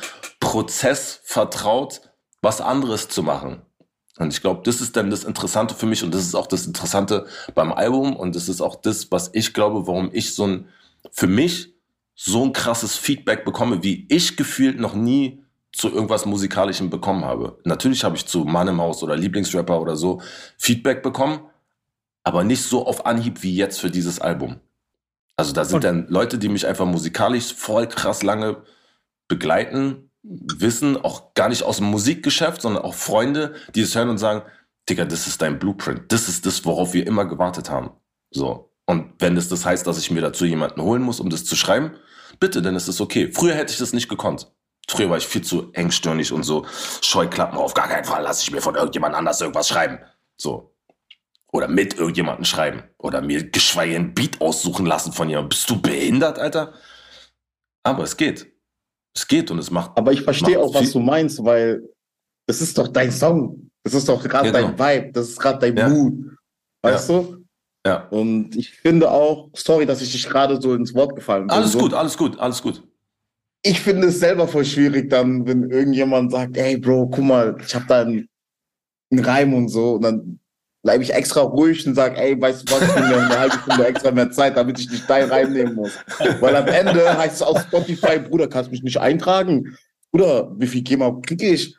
Speaker 5: Prozess vertraut, was anderes zu machen. Und ich glaube, das ist dann das Interessante für mich und das ist auch das Interessante beim Album und das ist auch das, was ich glaube, warum ich so ein, für mich so ein krasses Feedback bekomme, wie ich gefühlt noch nie zu irgendwas Musikalischem bekommen habe. Natürlich habe ich zu Mann im Haus oder Lieblingsrapper oder so Feedback bekommen, aber nicht so auf Anhieb wie jetzt für dieses Album. Also da sind und dann Leute, die mich einfach musikalisch voll krass lange begleiten wissen, auch gar nicht aus dem Musikgeschäft, sondern auch Freunde, die es hören und sagen, Digga, das ist dein Blueprint. Das ist das, worauf wir immer gewartet haben. So. Und wenn es das heißt, dass ich mir dazu jemanden holen muss, um das zu schreiben, bitte, dann ist es okay. Früher hätte ich das nicht gekonnt. Früher war ich viel zu engstirnig und so Scheuklappen. Auf gar keinen Fall lasse ich mir von irgendjemand anders irgendwas schreiben. So. Oder mit irgendjemandem schreiben. Oder mir geschweige ein Beat aussuchen lassen von jemandem. Bist du behindert, Alter? Aber es geht. Es geht und es macht.
Speaker 6: Aber ich verstehe auch, was du meinst, weil es ist doch dein Song. Das ist doch gerade genau. dein Vibe. Das ist gerade dein ja. Mood. Weißt ja. du?
Speaker 5: Ja.
Speaker 6: Und ich finde auch, sorry, dass ich dich gerade so ins Wort gefallen bin.
Speaker 5: Alles
Speaker 6: so.
Speaker 5: gut, alles gut, alles gut.
Speaker 6: Ich finde es selber voll schwierig, dann, wenn irgendjemand sagt, ey Bro, guck mal, ich habe da einen, einen Reim und so. Und dann bleibe ich extra ruhig und sage, ey, weißt du was, ich nehme eine halbe Stunde extra mehr Zeit, damit ich nicht dein reinnehmen muss. Weil am Ende heißt es auf Spotify, Bruder, kannst mich nicht eintragen? Bruder, wie viel GEMA kriege ich?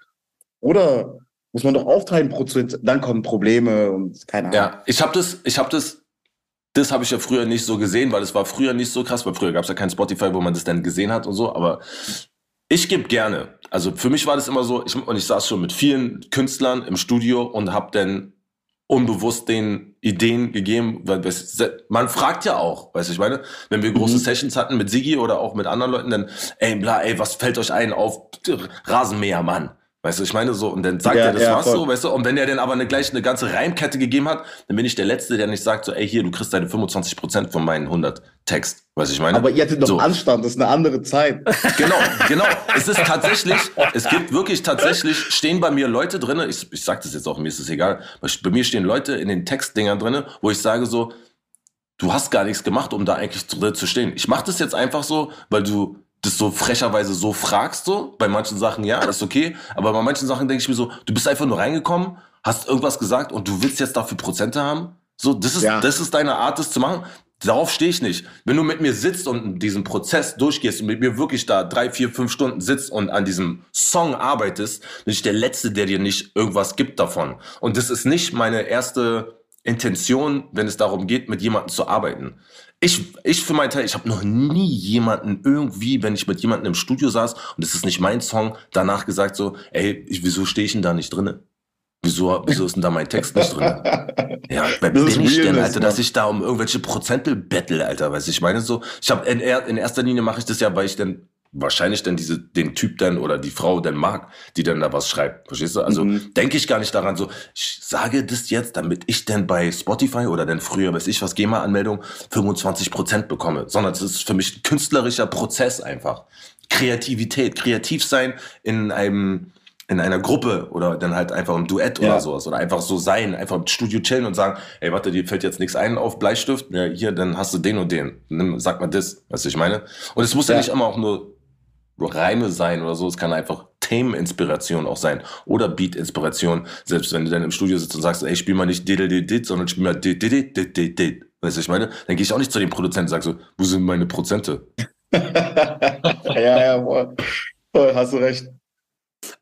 Speaker 6: Oder muss man doch aufteilen Prozent, dann kommen Probleme und keine Ahnung.
Speaker 5: Ja, ich habe das, ich habe das, das habe ich ja früher nicht so gesehen, weil es war früher nicht so krass, weil früher gab es ja kein Spotify, wo man das dann gesehen hat und so, aber ich gebe gerne. Also für mich war das immer so, ich, und ich saß schon mit vielen Künstlern im Studio und habe dann unbewusst den Ideen gegeben, weil man fragt ja auch, weißt du, ich meine, wenn wir große mhm. Sessions hatten mit Sigi oder auch mit anderen Leuten, dann, ey, bla, ey, was fällt euch ein auf Rasenmäher, Mann? Weißt du, ich meine so, und dann sagt ja, er, das ja, war's voll. so, weißt du, und wenn er dann aber eine, gleich eine ganze Reimkette gegeben hat, dann bin ich der Letzte, der nicht sagt so, ey, hier, du kriegst deine 25 Prozent von meinen 100 Text, weißt du, ich meine.
Speaker 6: Aber ihr hattet noch so. Anstand, das ist eine andere Zeit.
Speaker 5: Genau, genau. Es ist tatsächlich, es gibt wirklich tatsächlich, stehen bei mir Leute drinne, ich, ich sag das jetzt auch, mir ist es egal, bei mir stehen Leute in den Textdingern drinne, wo ich sage so, du hast gar nichts gemacht, um da eigentlich drin zu stehen. Ich mach das jetzt einfach so, weil du das so frecherweise so fragst, so. Bei manchen Sachen ja, das ist okay. Aber bei manchen Sachen denke ich mir so, du bist einfach nur reingekommen, hast irgendwas gesagt und du willst jetzt dafür Prozente haben. So, das ist, ja. das ist deine Art, das zu machen. Darauf stehe ich nicht. Wenn du mit mir sitzt und diesen Prozess durchgehst und mit mir wirklich da drei, vier, fünf Stunden sitzt und an diesem Song arbeitest, bin ich der Letzte, der dir nicht irgendwas gibt davon. Und das ist nicht meine erste Intention, wenn es darum geht, mit jemandem zu arbeiten. Ich, ich für meinen Teil, ich habe noch nie jemanden irgendwie, wenn ich mit jemandem im Studio saß und es ist nicht mein Song, danach gesagt so, ey, ich, wieso stehe ich denn da nicht drinne? Wieso, wieso ist denn da mein Text nicht drin? Ja, wer bin ich denn, Alter, dass ich da um irgendwelche Prozente bettel, Alter, weißt du, ich meine so, ich habe in, in erster Linie mache ich das ja, weil ich dann wahrscheinlich dann diese, den Typ dann oder die Frau dann mag, die dann da was schreibt. Verstehst du? Also mhm. denke ich gar nicht daran, so, ich sage das jetzt, damit ich denn bei Spotify oder dann früher, weiß ich was, GEMA-Anmeldung 25 Prozent bekomme. Sondern es ist für mich ein künstlerischer Prozess einfach. Kreativität, kreativ sein in einem, in einer Gruppe oder dann halt einfach im Duett ja. oder sowas oder einfach so sein, einfach im Studio chillen und sagen, ey, warte, dir fällt jetzt nichts ein auf Bleistift, ja, hier, dann hast du den und den. Nimm, sag mal das, weißt du, ich meine? Und es muss ja, ja nicht immer auch nur Reime sein oder so. Es kann einfach Themeninspiration auch sein oder Beat-Inspiration. Selbst wenn du dann im Studio sitzt und sagst, ey, spiel mal nicht dit, sondern spiel mal dit. Weißt du, ich meine? Dann gehe ich auch nicht zu dem Produzenten und sage so, wo sind meine Prozente?
Speaker 6: ja, ja, voll, hast du recht.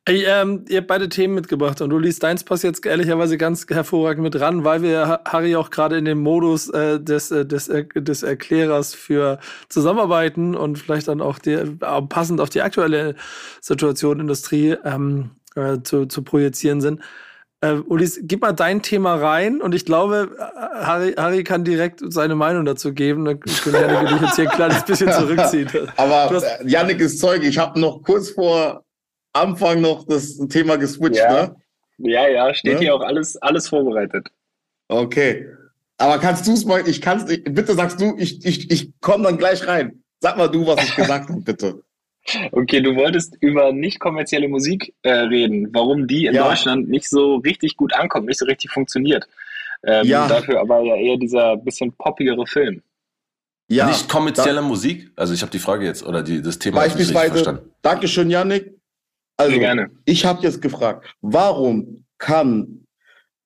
Speaker 1: Ey, ähm, ihr habt beide Themen mitgebracht und du liest deins passt jetzt ehrlicherweise ganz hervorragend mit ran, weil wir Harry auch gerade in dem Modus äh, des, äh, des, äh, des Erklärers für Zusammenarbeiten und vielleicht dann auch die, äh, passend auf die aktuelle Situation Industrie ähm, äh, zu, zu projizieren sind. Äh, Ulis, gib mal dein Thema rein und ich glaube, Harry, Harry kann direkt seine Meinung dazu geben. Dann können Janik dich jetzt hier ein kleines bisschen zurückziehen.
Speaker 6: Aber hast, Janik ist Zeuge. Ich habe noch kurz vor Anfang noch das Thema geswitcht,
Speaker 4: ja.
Speaker 6: ne?
Speaker 4: Ja, ja, steht ja? hier auch alles, alles vorbereitet.
Speaker 6: Okay. Aber kannst du es mal, ich kann's, bitte sagst du, ich, ich, ich komme dann gleich rein. Sag mal du, was ich gesagt habe, bitte.
Speaker 4: Okay, du wolltest über nicht kommerzielle Musik äh, reden, warum die in ja. Deutschland nicht so richtig gut ankommt, nicht so richtig funktioniert. Ähm, ja. Dafür aber ja eher dieser bisschen poppigere Film.
Speaker 5: Ja, nicht kommerzielle Musik? Also ich habe die Frage jetzt oder die, das Thema
Speaker 6: beispielsweise, verstanden. Dankeschön, Yannick. Also, ich habe jetzt gefragt, warum kann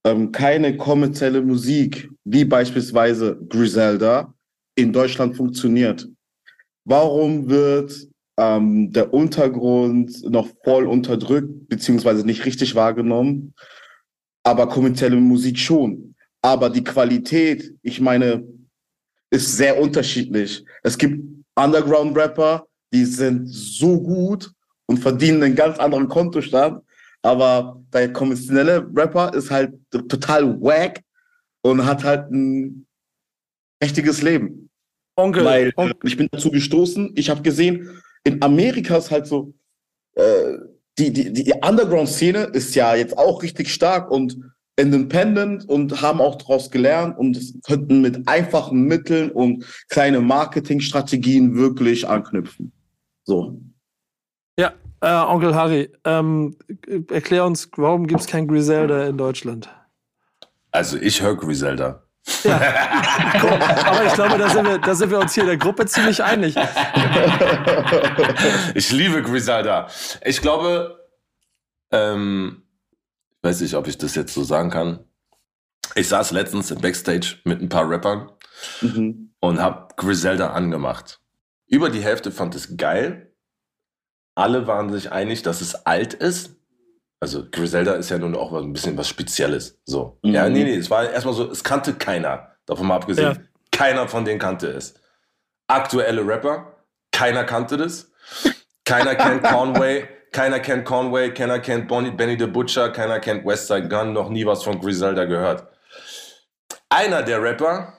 Speaker 6: ähm, keine kommerzielle Musik, wie beispielsweise Griselda, in Deutschland funktioniert? Warum wird ähm, der Untergrund noch voll unterdrückt, beziehungsweise nicht richtig wahrgenommen, aber kommerzielle Musik schon? Aber die Qualität, ich meine, ist sehr unterschiedlich. Es gibt Underground-Rapper, die sind so gut und verdienen einen ganz anderen Kontostand. Aber der konventionelle Rapper ist halt total wack und hat halt ein richtiges Leben. Onkel. Weil Onkel. ich bin dazu gestoßen, ich habe gesehen, in Amerika ist halt so, äh, die, die, die Underground-Szene ist ja jetzt auch richtig stark und independent und haben auch daraus gelernt und könnten mit einfachen Mitteln und kleine Marketingstrategien wirklich anknüpfen. So.
Speaker 1: Ja, äh, Onkel Harry, ähm, erklär uns, warum gibt es kein Griselda in Deutschland?
Speaker 5: Also ich höre Griselda.
Speaker 1: Ja, aber ich glaube, da sind, wir, da sind wir uns hier in der Gruppe ziemlich einig.
Speaker 5: ich liebe Griselda. Ich glaube, ähm, ich weiß nicht, ob ich das jetzt so sagen kann. Ich saß letztens im Backstage mit ein paar Rappern mhm. und habe Griselda angemacht. Über die Hälfte fand es geil alle waren sich einig, dass es alt ist. Also Griselda ist ja nun auch ein bisschen was Spezielles. So. Mhm. Ja, nee, nee, es war erstmal so, es kannte keiner. Davon mal abgesehen, ja. keiner von denen kannte es. Aktuelle Rapper, keiner kannte das. Keiner kennt Conway, keiner kennt Conway, keiner kennt Bonnie, Benny the Butcher, keiner kennt Westside Gun, noch nie was von Griselda gehört. Einer der Rapper,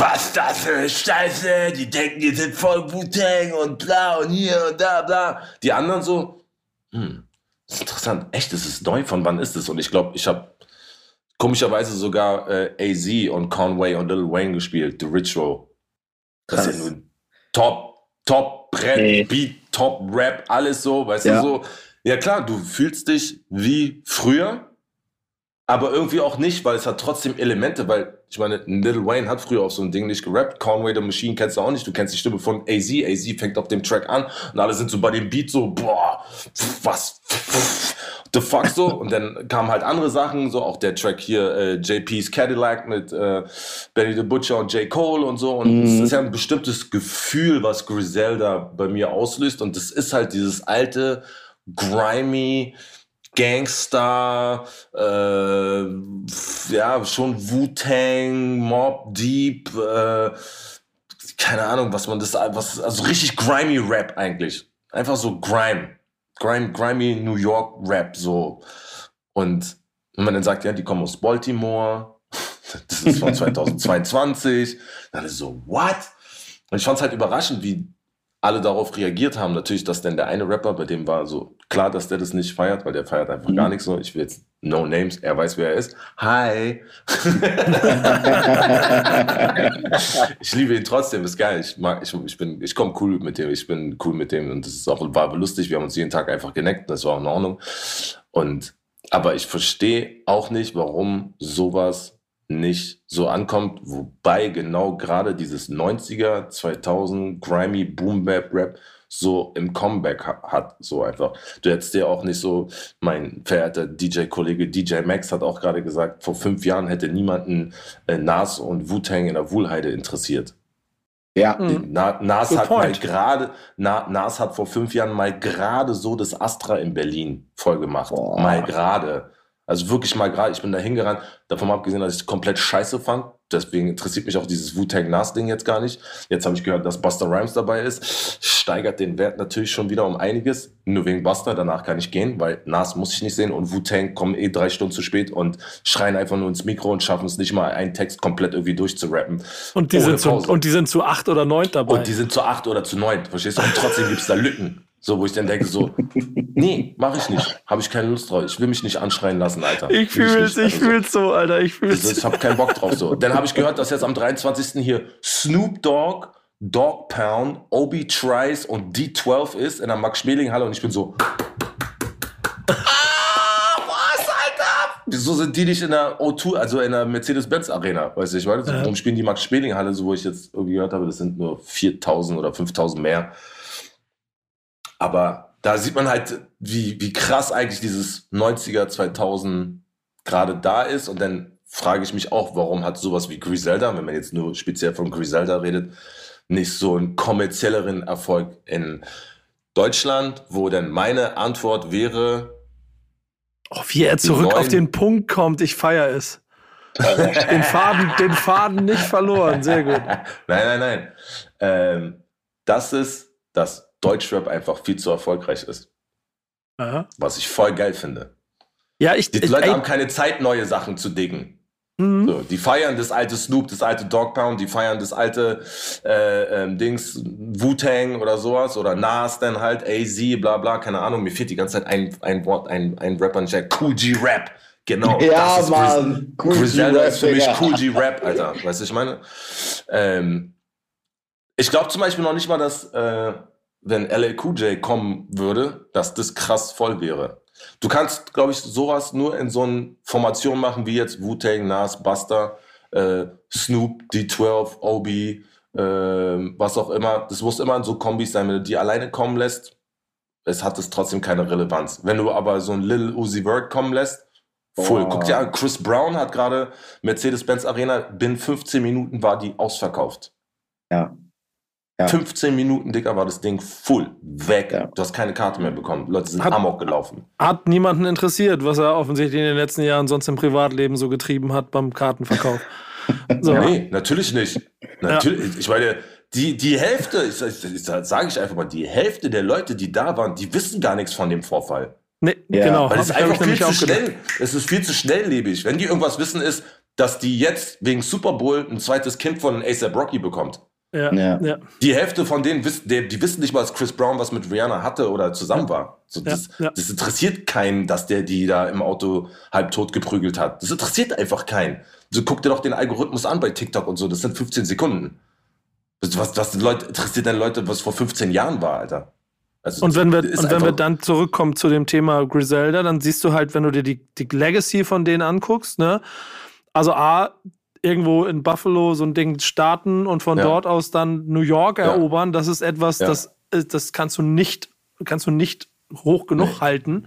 Speaker 5: was das für Scheiße, die denken, die sind voll Wu-Tang und bla und hier und da, bla. Die anderen so, hm, das ist interessant, echt, das ist neu, von wann ist es? Und ich glaube, ich habe komischerweise sogar äh, AZ und Conway und Lil Wayne gespielt, The Ritual. Das ist ja nun top, top Rap, hey. Beat, top Rap, alles so, weißt ja. du, so. Ja klar, du fühlst dich wie früher, aber irgendwie auch nicht, weil es hat trotzdem Elemente, weil ich meine, Little Wayne hat früher auf so ein Ding nicht gerappt. Conway the Machine kennst du auch nicht. Du kennst die Stimme von AZ. AZ fängt auf dem Track an und alle sind so bei dem Beat so, boah, was, the fuck so. Und dann kamen halt andere Sachen, so auch der Track hier, äh, JP's Cadillac mit äh, Benny the Butcher und J. Cole und so. Und es mhm. ist ja ein bestimmtes Gefühl, was Griselda bei mir auslöst. Und das ist halt dieses alte, grimy, Gangster, äh, ja, schon Wu-Tang, Mob Deep, äh, keine Ahnung, was man das, was, also richtig grimy Rap eigentlich. Einfach so Grime. Grime, grimy New York Rap, so. Und wenn man dann sagt, ja, die kommen aus Baltimore, das ist von 2022, dann ist so, what? Und ich fand es halt überraschend, wie alle darauf reagiert haben. Natürlich, dass denn der eine Rapper, bei dem war so klar, dass der das nicht feiert, weil der feiert einfach mhm. gar nichts so. Ich will jetzt No Names, er weiß, wer er ist. Hi. ich liebe ihn trotzdem, ist geil. Ich mag, ich, ich bin, ich komme cool mit dem, ich bin cool mit dem und das ist auch, war lustig. Wir haben uns jeden Tag einfach geneckt, das war auch in Ordnung. Und, aber ich verstehe auch nicht, warum sowas nicht so ankommt, wobei genau gerade dieses 90er, 2000 grimy Boom Bap Rap so im Comeback hat, so einfach. Du hättest dir auch nicht so, mein verehrter DJ-Kollege DJ Max hat auch gerade gesagt, vor fünf Jahren hätte niemanden äh, Nas und Wu-Tang in der Wuhlheide interessiert.
Speaker 6: Ja.
Speaker 5: Na, Nas
Speaker 1: Good
Speaker 5: hat mal
Speaker 1: point.
Speaker 5: gerade, Na, Nas hat vor fünf Jahren mal gerade so das Astra in Berlin voll gemacht.
Speaker 6: Boah.
Speaker 5: Mal gerade. Also wirklich mal gerade. Ich bin da hingerannt, davon abgesehen, dass ich es komplett scheiße fand. Deswegen interessiert mich auch dieses Wu-Tang Nas-Ding jetzt gar nicht. Jetzt habe ich gehört, dass Buster Rhymes dabei ist. Steigert den Wert natürlich schon wieder um einiges. Nur wegen Buster. Danach kann ich gehen, weil Nas muss ich nicht sehen und Wu-Tang kommen eh drei Stunden zu spät und schreien einfach nur ins Mikro und schaffen es nicht mal, einen Text komplett irgendwie durchzurappen.
Speaker 1: Und die, sind zu, und die sind zu acht oder neun dabei.
Speaker 5: Und die sind zu acht oder zu neun, verstehst du? Und trotzdem gibt's da Lücken. So, wo ich dann denke, so, nee, mache ich nicht. Habe ich keine Lust drauf. Ich will mich nicht anschreien lassen, Alter.
Speaker 1: ich fühl's,
Speaker 5: nicht.
Speaker 1: ich
Speaker 5: Also,
Speaker 1: fühl's so, Alter, ich
Speaker 5: Also,
Speaker 1: fühl's.
Speaker 5: ich habe keinen Bock drauf so. Dann habe ich gehört, dass jetzt am 23. hier Snoop Dogg, Dog Pound, Obi Trice und D12 ist in der Max-Schmeling-Halle und ich bin so. Ah, was, Alter? Wieso sind die nicht in der O2, also in der Mercedes-Benz-Arena? Weißt du, ich weiß
Speaker 1: Ja.
Speaker 5: warum spielen die Max-Schmeling-Halle, so wo ich jetzt irgendwie gehört habe, das sind nur 4000 oder 5000 mehr. Aber da sieht man halt, wie, wie krass eigentlich dieses 90er, 2000 gerade da ist. Und dann frage ich mich auch, warum hat sowas wie Griselda, wenn man jetzt nur speziell von Griselda redet, nicht so einen kommerzielleren Erfolg in Deutschland, wo dann meine Antwort wäre,
Speaker 1: Oh, wie er zurück auf den Punkt kommt, ich feier es. Den Faden, den Faden nicht verloren, sehr gut.
Speaker 5: nein, nein, nein, ähm, das ist, dass Deutschrap einfach viel zu erfolgreich ist,
Speaker 1: Aha.
Speaker 5: was ich voll geil finde.
Speaker 1: Ja, ich,
Speaker 5: Die
Speaker 1: ich
Speaker 5: Leute
Speaker 1: ey,
Speaker 5: haben keine Zeit, neue Sachen zu diggen.
Speaker 1: mhm.
Speaker 5: So, die feiern das alte Snoop, das alte Dog Pound, die feiern das alte äh, ähm, Dings, Wu-Tang oder sowas oder Nas dann halt, AZ, bla bla, keine Ahnung. Mir fehlt die ganze Zeit ein, ein Wort, ein, ein Rapper, nicht Cool G-Rap. Genau.
Speaker 6: Ja,
Speaker 5: das ist
Speaker 6: Mann.
Speaker 5: Gris Griselda
Speaker 6: G-Rap,
Speaker 5: ist für mich. Cool G-Rap, Alter. Weißt du, ich meine? Ähm, ich glaube zum Beispiel noch nicht mal, dass, äh, wenn LL Cool J kommen würde, dass das krass voll wäre. Du kannst, glaube ich, sowas nur in so einer Formation machen, wie jetzt Wu-Tang, Nas, Buster, äh, Snoop, D12, Obi, ähm, was auch immer. Das muss immer in so Kombis sein. Wenn du die alleine kommen lässt, es hat es trotzdem keine Relevanz. Wenn du aber so ein Lil Uzi Vert kommen lässt, full.
Speaker 6: Boah.
Speaker 5: Guck dir an, Chris Brown hat gerade Mercedes-Benz Arena, binnen 15 Minuten war die ausverkauft.
Speaker 6: Ja. Ja.
Speaker 5: 15 Minuten, Dicker, war das Ding full. Weg.
Speaker 6: Ja.
Speaker 5: Du hast keine Karte mehr bekommen. Leute sind
Speaker 1: Hat-
Speaker 5: amok gelaufen.
Speaker 1: Hat niemanden interessiert, was er offensichtlich in den letzten Jahren sonst im Privatleben so getrieben hat beim Kartenverkauf. So.
Speaker 5: Nee, natürlich nicht. Natürlich, Ich meine, die, die Hälfte, ich, sage ich einfach mal, die Hälfte der Leute, die da waren, die wissen gar nichts von dem Vorfall.
Speaker 1: Nee,
Speaker 6: Ja.
Speaker 1: genau.
Speaker 5: Weil es ist einfach viel zu schnell. Es ist viel zu schnelllebig. Wenn die irgendwas wissen, ist, dass die jetzt wegen Super Bowl ein zweites Kind von ASAP Rocky bekommt.
Speaker 1: Ja,
Speaker 6: Ja.
Speaker 1: ja.
Speaker 5: Die Hälfte von denen wissen, die, die wissen nicht mal, dass Chris Brown was mit Rihanna hatte oder zusammen war. So, das,
Speaker 1: Ja, ja.
Speaker 5: das interessiert keinen, dass der die da im Auto halb tot geprügelt hat. Das interessiert einfach keinen. So guck dir doch den Algorithmus an bei TikTok und so. Das sind 15 Sekunden. Was, was, Leute, interessiert denn Leute, was vor 15 Jahren war, Alter? Also,
Speaker 1: Und wenn wir, und wenn wir dann zurückkommen zu dem Thema Griselda, dann siehst du halt, wenn du dir die, die Legacy von denen anguckst, ne? Also A, irgendwo in Buffalo so ein Ding starten und von
Speaker 5: Ja.
Speaker 1: dort aus dann New York
Speaker 5: Ja.
Speaker 1: erobern, das ist etwas, das, äh, das kannst du nicht, kannst du nicht hoch genug
Speaker 5: Nee.
Speaker 1: halten.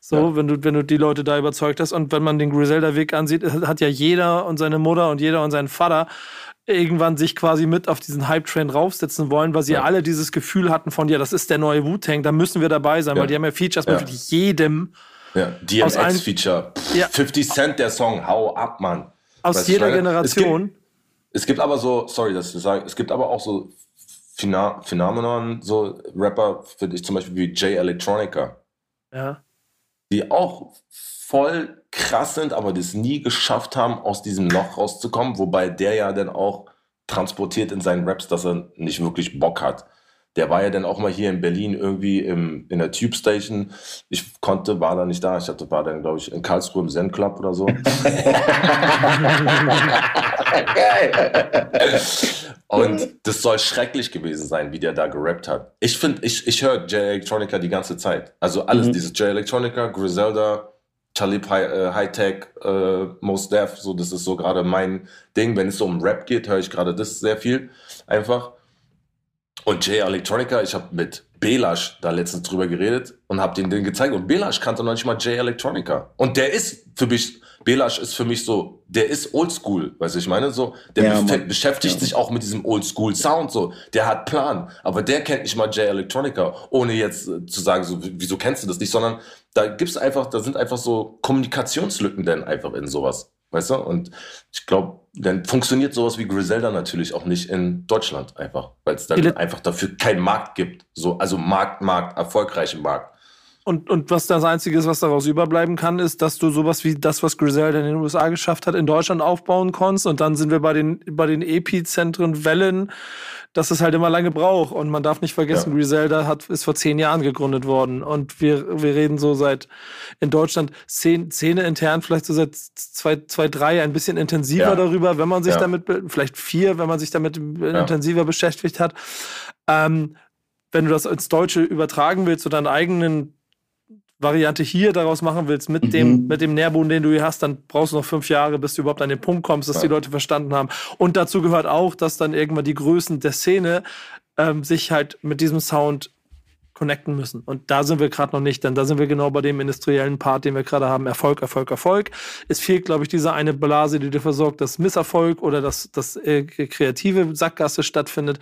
Speaker 1: So, wenn du, wenn du die Leute da überzeugt hast. Und wenn man den Griselda-Weg ansieht, hat ja jeder und seine Mutter und jeder und sein Vater irgendwann sich quasi mit auf diesen Hype-Train raufsetzen wollen, weil sie
Speaker 5: Ja.
Speaker 1: alle dieses Gefühl hatten von, ja, das ist der neue Wu-Tang, da müssen wir dabei sein,
Speaker 5: Ja.
Speaker 1: weil die haben ja Features
Speaker 5: Ja.
Speaker 1: mit jedem
Speaker 5: Ja, DMX-Feature.
Speaker 1: Ja.
Speaker 5: 50 Cent der Song, hau ab, Mann.
Speaker 1: Aus jeder
Speaker 5: ich meine,
Speaker 1: Generation.
Speaker 5: Es gibt aber so, sorry, dass ich sage, es gibt aber auch so Phina Phänomenon, so Rapper, finde ich zum Beispiel wie Jay Electronica,
Speaker 1: Ja.
Speaker 5: die auch voll krass sind, aber das nie geschafft haben, aus diesem Loch rauszukommen, wobei der ja dann auch transportiert in seinen Raps, dass er nicht wirklich Bock hat. Der war ja dann auch mal hier in Berlin irgendwie im, in der Tube Station. Ich konnte, war da nicht da. Ich hatte, war dann, glaube ich, in Karlsruhe im Zen Club oder so. Und das soll schrecklich gewesen sein, wie der da gerappt hat. Ich finde, ich, ich höre J Electronica die ganze Zeit. Also alles,
Speaker 6: Mhm.
Speaker 5: dieses J Electronica, Griselda, Talib High, äh, Hightech, äh, Mos Def, so, das ist so gerade mein Ding. Wenn es so um Rap geht, höre ich gerade das sehr viel. Einfach. Und J Electronica, ich habe mit Belash da letztens drüber geredet und habe den den gezeigt. Und Belash kannte noch nicht mal J Electronica. Und der ist für mich, Belash ist für mich so, der ist oldschool, weißt du, ich meine, so, der
Speaker 6: Ja,
Speaker 5: be
Speaker 6: Mann.
Speaker 5: beschäftigt
Speaker 6: Ja.
Speaker 5: sich auch mit diesem oldschool Sound, so, der hat Plan. Aber der kennt nicht mal J Electronica, ohne jetzt äh, zu sagen, so, wieso kennst du das nicht, sondern da gibt's einfach, da sind einfach so Kommunikationslücken denn einfach in sowas. Weißt du? Und ich glaube, dann funktioniert sowas wie Griselda natürlich auch nicht in Deutschland einfach, weil es dann einfach dafür keinen Markt gibt. So, also Markt, Markt, erfolgreichen Markt.
Speaker 1: Und, und was das Einzige ist, was daraus überbleiben kann, ist, dass du sowas wie das, was Griselda in den USA geschafft hat, in Deutschland aufbauen konntest. Und dann sind wir bei den, bei den Epizentren Wellen, dass es halt immer lange braucht. Und man darf nicht vergessen,
Speaker 5: Ja.
Speaker 1: Griselda hat, ist vor zehn Jahren gegründet worden. Und wir, wir reden so seit in Deutschland Szene, Szene intern, vielleicht so seit zwei, zwei, drei, ein bisschen intensiver
Speaker 5: Ja.
Speaker 1: darüber, wenn man sich
Speaker 5: Ja.
Speaker 1: damit, vielleicht vier, wenn man sich damit intensiver beschäftigt hat. Ähm, wenn du das ins Deutsche übertragen willst, zu deiner eigenen Variante hier daraus machen willst, mit,
Speaker 6: Mhm.
Speaker 1: dem, mit dem Nährboden, den du hier hast, dann brauchst du noch fünf Jahre, bis du überhaupt an den Punkt kommst, dass
Speaker 5: Ja.
Speaker 1: die Leute verstanden haben. Und dazu gehört auch, dass dann irgendwann die Größen der Szene ähm, sich halt mit diesem Sound connecten müssen. Und da sind wir gerade noch nicht, denn da sind wir genau bei dem industriellen Part, den wir gerade haben. Erfolg, Erfolg, Erfolg. Es fehlt, glaube ich, diese eine Blase, die dafür sorgt, dass Misserfolg oder dass, dass äh, kreative Sackgasse stattfindet.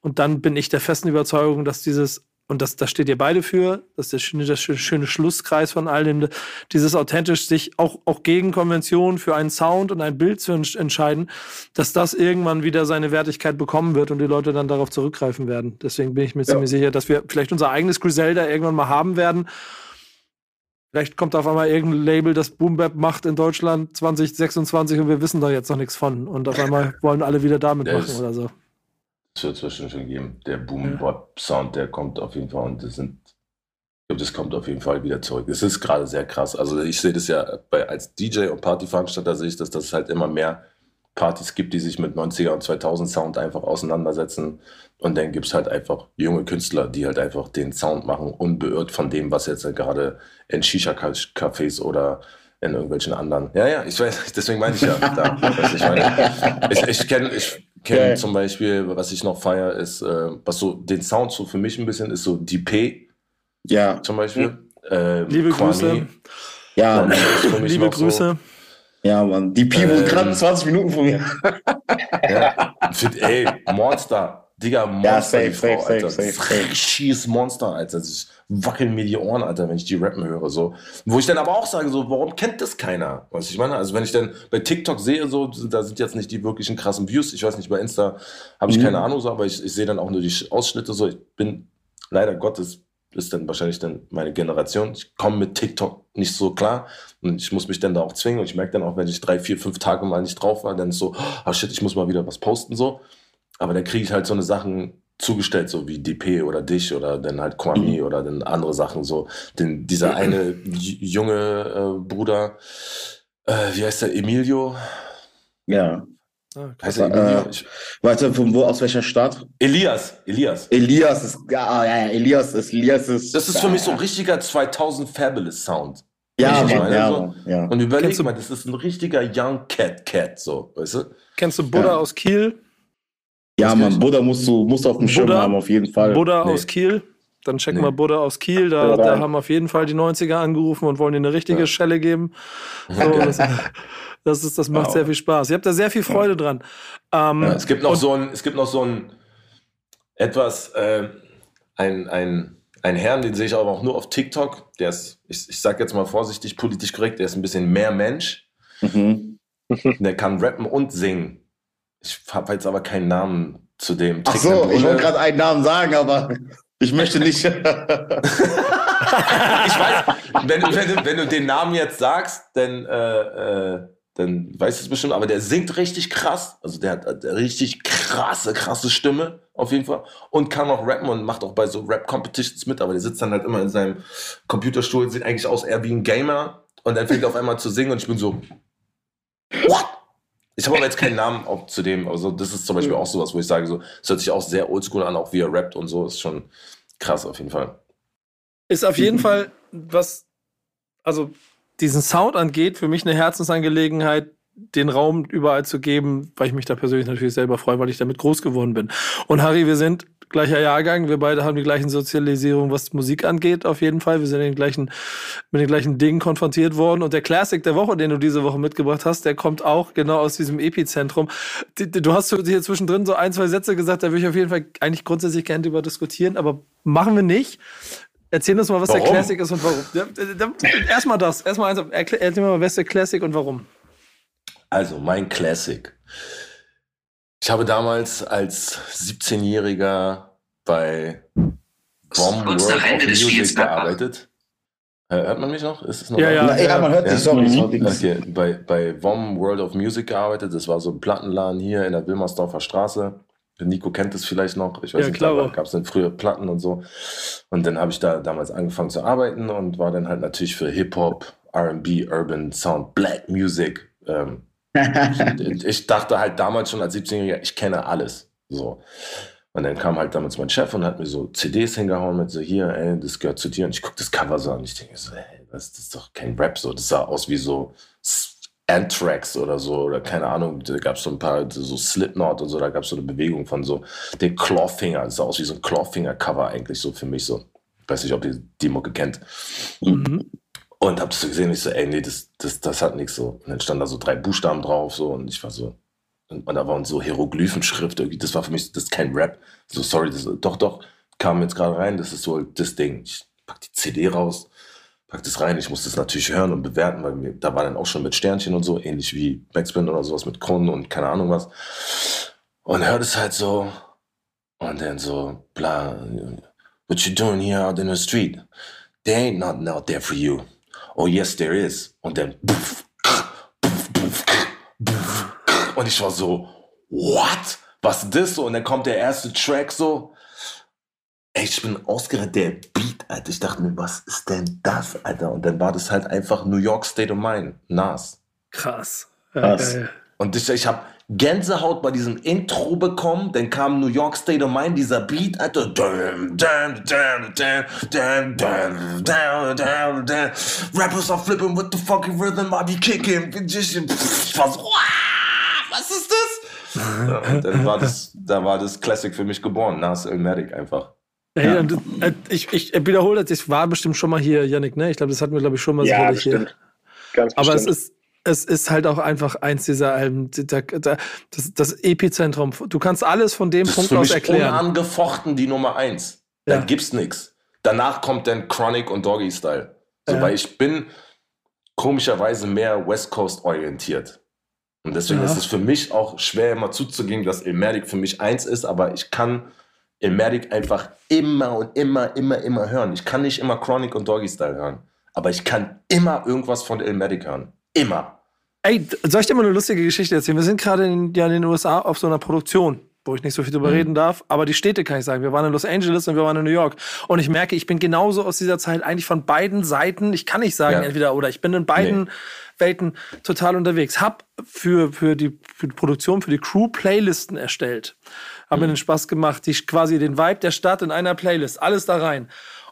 Speaker 1: Und dann bin ich der festen Überzeugung, dass dieses, und das, das steht ihr beide für, das ist der schöne, der schöne, Schlusskreis von all dem, dieses authentisch sich auch, auch gegen Konventionen für einen Sound und ein Bild zu entsch- entscheiden, dass das irgendwann wieder seine Wertigkeit bekommen wird und die Leute dann darauf zurückgreifen werden. Deswegen bin ich mir ziemlich sicher, dass wir vielleicht unser eigenes Griselda irgendwann mal haben werden. Vielleicht kommt auf einmal irgendein Label, das Boom Bap macht in Deutschland 2026 und wir wissen da jetzt noch nichts von. Und auf einmal wollen alle wieder damit machen oder so.
Speaker 5: Das wird es bestimmt schon geben. Der Boom-Bop-Sound, der kommt auf jeden Fall und das sind, ich glaube, das kommt auf jeden Fall wieder zurück. Es ist gerade sehr krass. Also ich sehe das ja bei, als DJ und Partyveranstalter sehe ich das, dass es halt immer mehr Partys gibt, die sich mit 90er und 2000 Sound einfach auseinandersetzen. Und dann gibt es halt einfach junge Künstler, die halt einfach den Sound machen, unbeirrt von dem, was jetzt halt gerade in Shisha-Cafés oder in irgendwelchen anderen. Ja, ja, ich weiß, deswegen meine ich ja. Da, ich. Ich, ich kenne ich kenn
Speaker 6: Geil.
Speaker 5: zum Beispiel, was ich noch feiere, ist, äh, was so den Sound so für mich ein bisschen ist, so DP
Speaker 6: Ja,
Speaker 5: zum Beispiel. Ähm,
Speaker 1: Liebe
Speaker 5: Kwame.
Speaker 1: Grüße.
Speaker 6: ja,
Speaker 5: ist
Speaker 1: Liebe
Speaker 5: noch so-
Speaker 1: Grüße.
Speaker 6: ja, Mann. Die wohnt
Speaker 5: Ähm,
Speaker 6: gerade 20 Minuten von mir.
Speaker 5: Ja. Ey, Monster. Digga, Monster,
Speaker 6: safe,
Speaker 5: die Frau,
Speaker 6: safe, safe,
Speaker 5: Alter.
Speaker 6: safe, safe.
Speaker 5: Richtiges Monster, Alter. Ich wackeln mir die Ohren, Alter, wenn ich die rappen höre, so. Wo ich dann aber auch sage, so, warum kennt das keiner? Was ich meine? Also, wenn ich dann bei TikTok sehe, so, da sind jetzt nicht die wirklichen krassen Views. Ich weiß nicht, bei Insta habe ich
Speaker 6: Mhm.
Speaker 5: keine Ahnung, so, aber ich, ich sehe dann auch nur die Ausschnitte, so. Ich bin, leider Gottes, ist dann wahrscheinlich dann meine Generation. Ich komme mit TikTok nicht so klar und ich muss mich dann da auch zwingen und ich merke dann auch, wenn ich drei, vier, fünf Tage mal nicht drauf war, dann ist so, oh shit, ich muss mal wieder was posten, so. Aber dann kriege ich halt so eine Sachen zugestellt, so wie DP oder dich oder dann halt Kwame oder dann andere Sachen, so. Denn dieser eine junge äh, Bruder, äh, wie heißt der, Emilio?
Speaker 6: Ja.
Speaker 1: Ah,
Speaker 5: Heißt er
Speaker 6: Äh?
Speaker 5: Ich,
Speaker 6: Warte, von wo, aus welcher Stadt?
Speaker 5: Elias, Elias.
Speaker 6: Elias ist, ja, ja, ja, Elias ist, Elias ist.
Speaker 5: Das ist für mich so ein richtiger 2000 Fabulous Sound.
Speaker 6: Ja, Mann,
Speaker 5: meine?
Speaker 6: ja,
Speaker 5: So.
Speaker 6: Mann, ja.
Speaker 5: Und überleg
Speaker 1: du-
Speaker 5: mal, das ist ein richtiger Young Cat Cat, so, weißt du?
Speaker 1: Kennst du Buddha
Speaker 6: Ja.
Speaker 1: aus Kiel?
Speaker 6: Ja,
Speaker 5: ich-
Speaker 6: Buddha musst du, musst du auf dem Schirm
Speaker 1: Buddha-
Speaker 6: haben, auf jeden Fall.
Speaker 1: Buddha
Speaker 5: Nee.
Speaker 1: aus Kiel. Dann checken
Speaker 5: Nee.
Speaker 1: wir Buddha aus Kiel. Da, da haben auf jeden Fall die 90er angerufen und wollen dir eine richtige
Speaker 5: Ja.
Speaker 1: Schelle geben. So, das, das, ist, das macht
Speaker 5: Wow.
Speaker 1: sehr viel Spaß. Ihr habt da sehr viel Freude dran. Ähm,
Speaker 5: Ja, es gibt noch
Speaker 1: und-
Speaker 5: so ein, es gibt noch so ein etwas, äh, ein, ein, ein Herrn, den sehe ich aber auch nur auf TikTok. Der ist, ich, ich sag jetzt mal vorsichtig, politisch korrekt, der ist ein bisschen mehr Mensch.
Speaker 6: Mhm.
Speaker 5: Der kann rappen und singen. Ich habe jetzt aber keinen Namen zu dem.
Speaker 6: Ach
Speaker 5: Trick
Speaker 6: so,
Speaker 5: mein
Speaker 6: ich wollte gerade einen Namen sagen, aber ich möchte nicht.
Speaker 5: ich weiß, wenn, du- wenn, du, wenn du den Namen jetzt sagst, dann, äh, äh, dann weißt du es bestimmt, aber der singt richtig krass. Also der hat eine richtig krasse, krasse Stimme, auf jeden Fall. Und kann auch rappen und macht auch bei so Rap-Competitions mit, aber der sitzt dann halt immer in seinem Computerstuhl, sieht eigentlich aus eher wie ein Gamer und dann fängt er auf einmal zu singen und ich bin so, what? Ich habe aber jetzt keinen Namen auch zu dem, also das ist zum Beispiel auch sowas, wo ich sage, so, es hört sich auch sehr oldschool an, auch wie er rappt und so, ist schon krass auf jeden Fall.
Speaker 1: Ist auf jeden Fall, was, also diesen Sound angeht, für mich eine Herzensangelegenheit, den Raum überall zu geben, weil ich mich da persönlich natürlich selber freue, weil ich damit groß geworden bin. Und Harry, wir sind gleicher Jahrgang. Wir beide haben die gleichen Sozialisierung, was Musik angeht, auf jeden Fall. Wir sind den gleichen, mit den gleichen Dingen konfrontiert worden. Und der Classic der Woche, den du diese Woche mitgebracht hast, der kommt auch genau aus diesem Epizentrum. Du hast hier zwischendrin so ein, zwei Sätze gesagt, da würde ich auf jeden Fall eigentlich grundsätzlich gerne drüber diskutieren, aber machen wir nicht. Erzähl uns mal, was warum? der Classic ist und warum. Erstmal das. Erstmal eins. Erzähl mal, was der Classic und warum.
Speaker 5: Also, mein Classic. Ich habe damals als 17-Jähriger bei Bomb World of Music gearbeitet. Hört man mich noch? Ist es noch
Speaker 6: ja, ja, ja, man hört ja. dich, sorry. sorry.
Speaker 5: Okay. Bei, bei WOM World of Music gearbeitet. Das war so ein Plattenladen hier in der Wilmersdorfer Straße. Nico kennt es vielleicht noch. Ich weiß ja, nicht, klar. da gab es dann früher Platten und so. Und dann habe ich da damals angefangen zu arbeiten und war dann halt natürlich für Hip-Hop, RB, Urban Sound, Black Music. Ähm, ich dachte halt damals schon als 17-Jähriger, ich kenne alles. So. Und dann kam halt damals mein Chef und hat mir so CDs hingehauen mit so, hier, ey, das gehört zu dir. Und ich gucke das Cover so an. Ich denke so, ey, das, das ist doch kein Rap so. Das sah aus wie so Anthrax oder so, oder keine Ahnung, da gab es so ein paar, so Slipknot und so, da gab es so eine Bewegung von so den Clawfinger, das sah aus wie so ein Clawfinger-Cover eigentlich so für mich so. Weiß nicht, ob ihr die Mucke kennt. Mhm. Und hab das so gesehen, ich so, ey, nee, das, das, das hat nichts so. Und dann standen da so drei Buchstaben drauf, so, und ich war so, und, und da waren so Hieroglyphenschrift, irgendwie, das war für mich, das ist kein Rap. So, sorry, das, doch, doch, kam jetzt gerade rein, das ist so das Ding. Ich pack die CD raus, pack das rein. Ich muss das natürlich hören und bewerten, weil mir, da war dann auch schon mit Sternchen und so, ähnlich wie Backspin oder sowas mit Kronen und keine Ahnung was. Und hört es halt so und dann so, bla, what you doing here out in the street? There ain't nothing out there for you. Oh yes, there is. Und dann und ich war so, what? Was ist das so? Und dann kommt der erste Track so, Ey, ich bin ausgerechnet der Beat, Alter. Ich dachte mir, was ist denn das, Alter? Und dann war das halt einfach New York State of Mind, Nas.
Speaker 1: Krass.
Speaker 5: Krass. Ja, und ich, ich habe Gänsehaut bei diesem Intro bekommen. Dann kam New York State of Mind, dieser Beat, Alter. Rappers are flipping with the fucking rhythm, I be kicking. magician. was ist das? Ja, und dann war das, da war das Classic für mich geboren, Nas Elmatic einfach.
Speaker 1: Hey, ja. Äh, ich, ich wiederhole das, ich war bestimmt schon mal hier, Yannick, ne? Ich glaube, das hatten wir, glaube ich, schon mal
Speaker 4: ja, sicherlich
Speaker 1: hier. Ganz Aber bestimmt. es ist, es ist halt auch einfach eins dieser Alben, das, das Epizentrum. Du kannst alles von dem das Punkt aus erklären.
Speaker 5: Unangefochten die Nummer eins. Ja. Da gibt's nichts. Danach kommt dann Chronic und Doggy Style. So, ja. Weil ich bin komischerweise mehr West Coast orientiert. Und deswegen ja. ist es für mich auch schwer, immer zuzugeben, dass Ilmatic für mich eins ist, aber ich kann Ilmatic einfach immer und immer, immer, immer hören. Ich kann nicht immer Chronic und Doggy Style hören, aber ich kann immer irgendwas von Ilmatic hören. Immer.
Speaker 1: Ey, soll ich dir mal eine lustige Geschichte erzählen? Wir sind gerade in, ja, in den USA auf so einer Produktion wo ich nicht so viel drüber mhm. reden darf. Aber die Städte kann ich sagen. Wir waren in Los Angeles und wir waren in New York. Und ich merke, ich bin genauso aus dieser Zeit eigentlich von beiden Seiten. Ich kann nicht sagen, ja. entweder oder. Ich bin in beiden nee. Welten total unterwegs. Hab für, für, die, für die Produktion, für die Crew Playlisten erstellt. Hab mhm. mir den Spaß gemacht, die quasi den Vibe der Stadt in einer Playlist, alles da rein.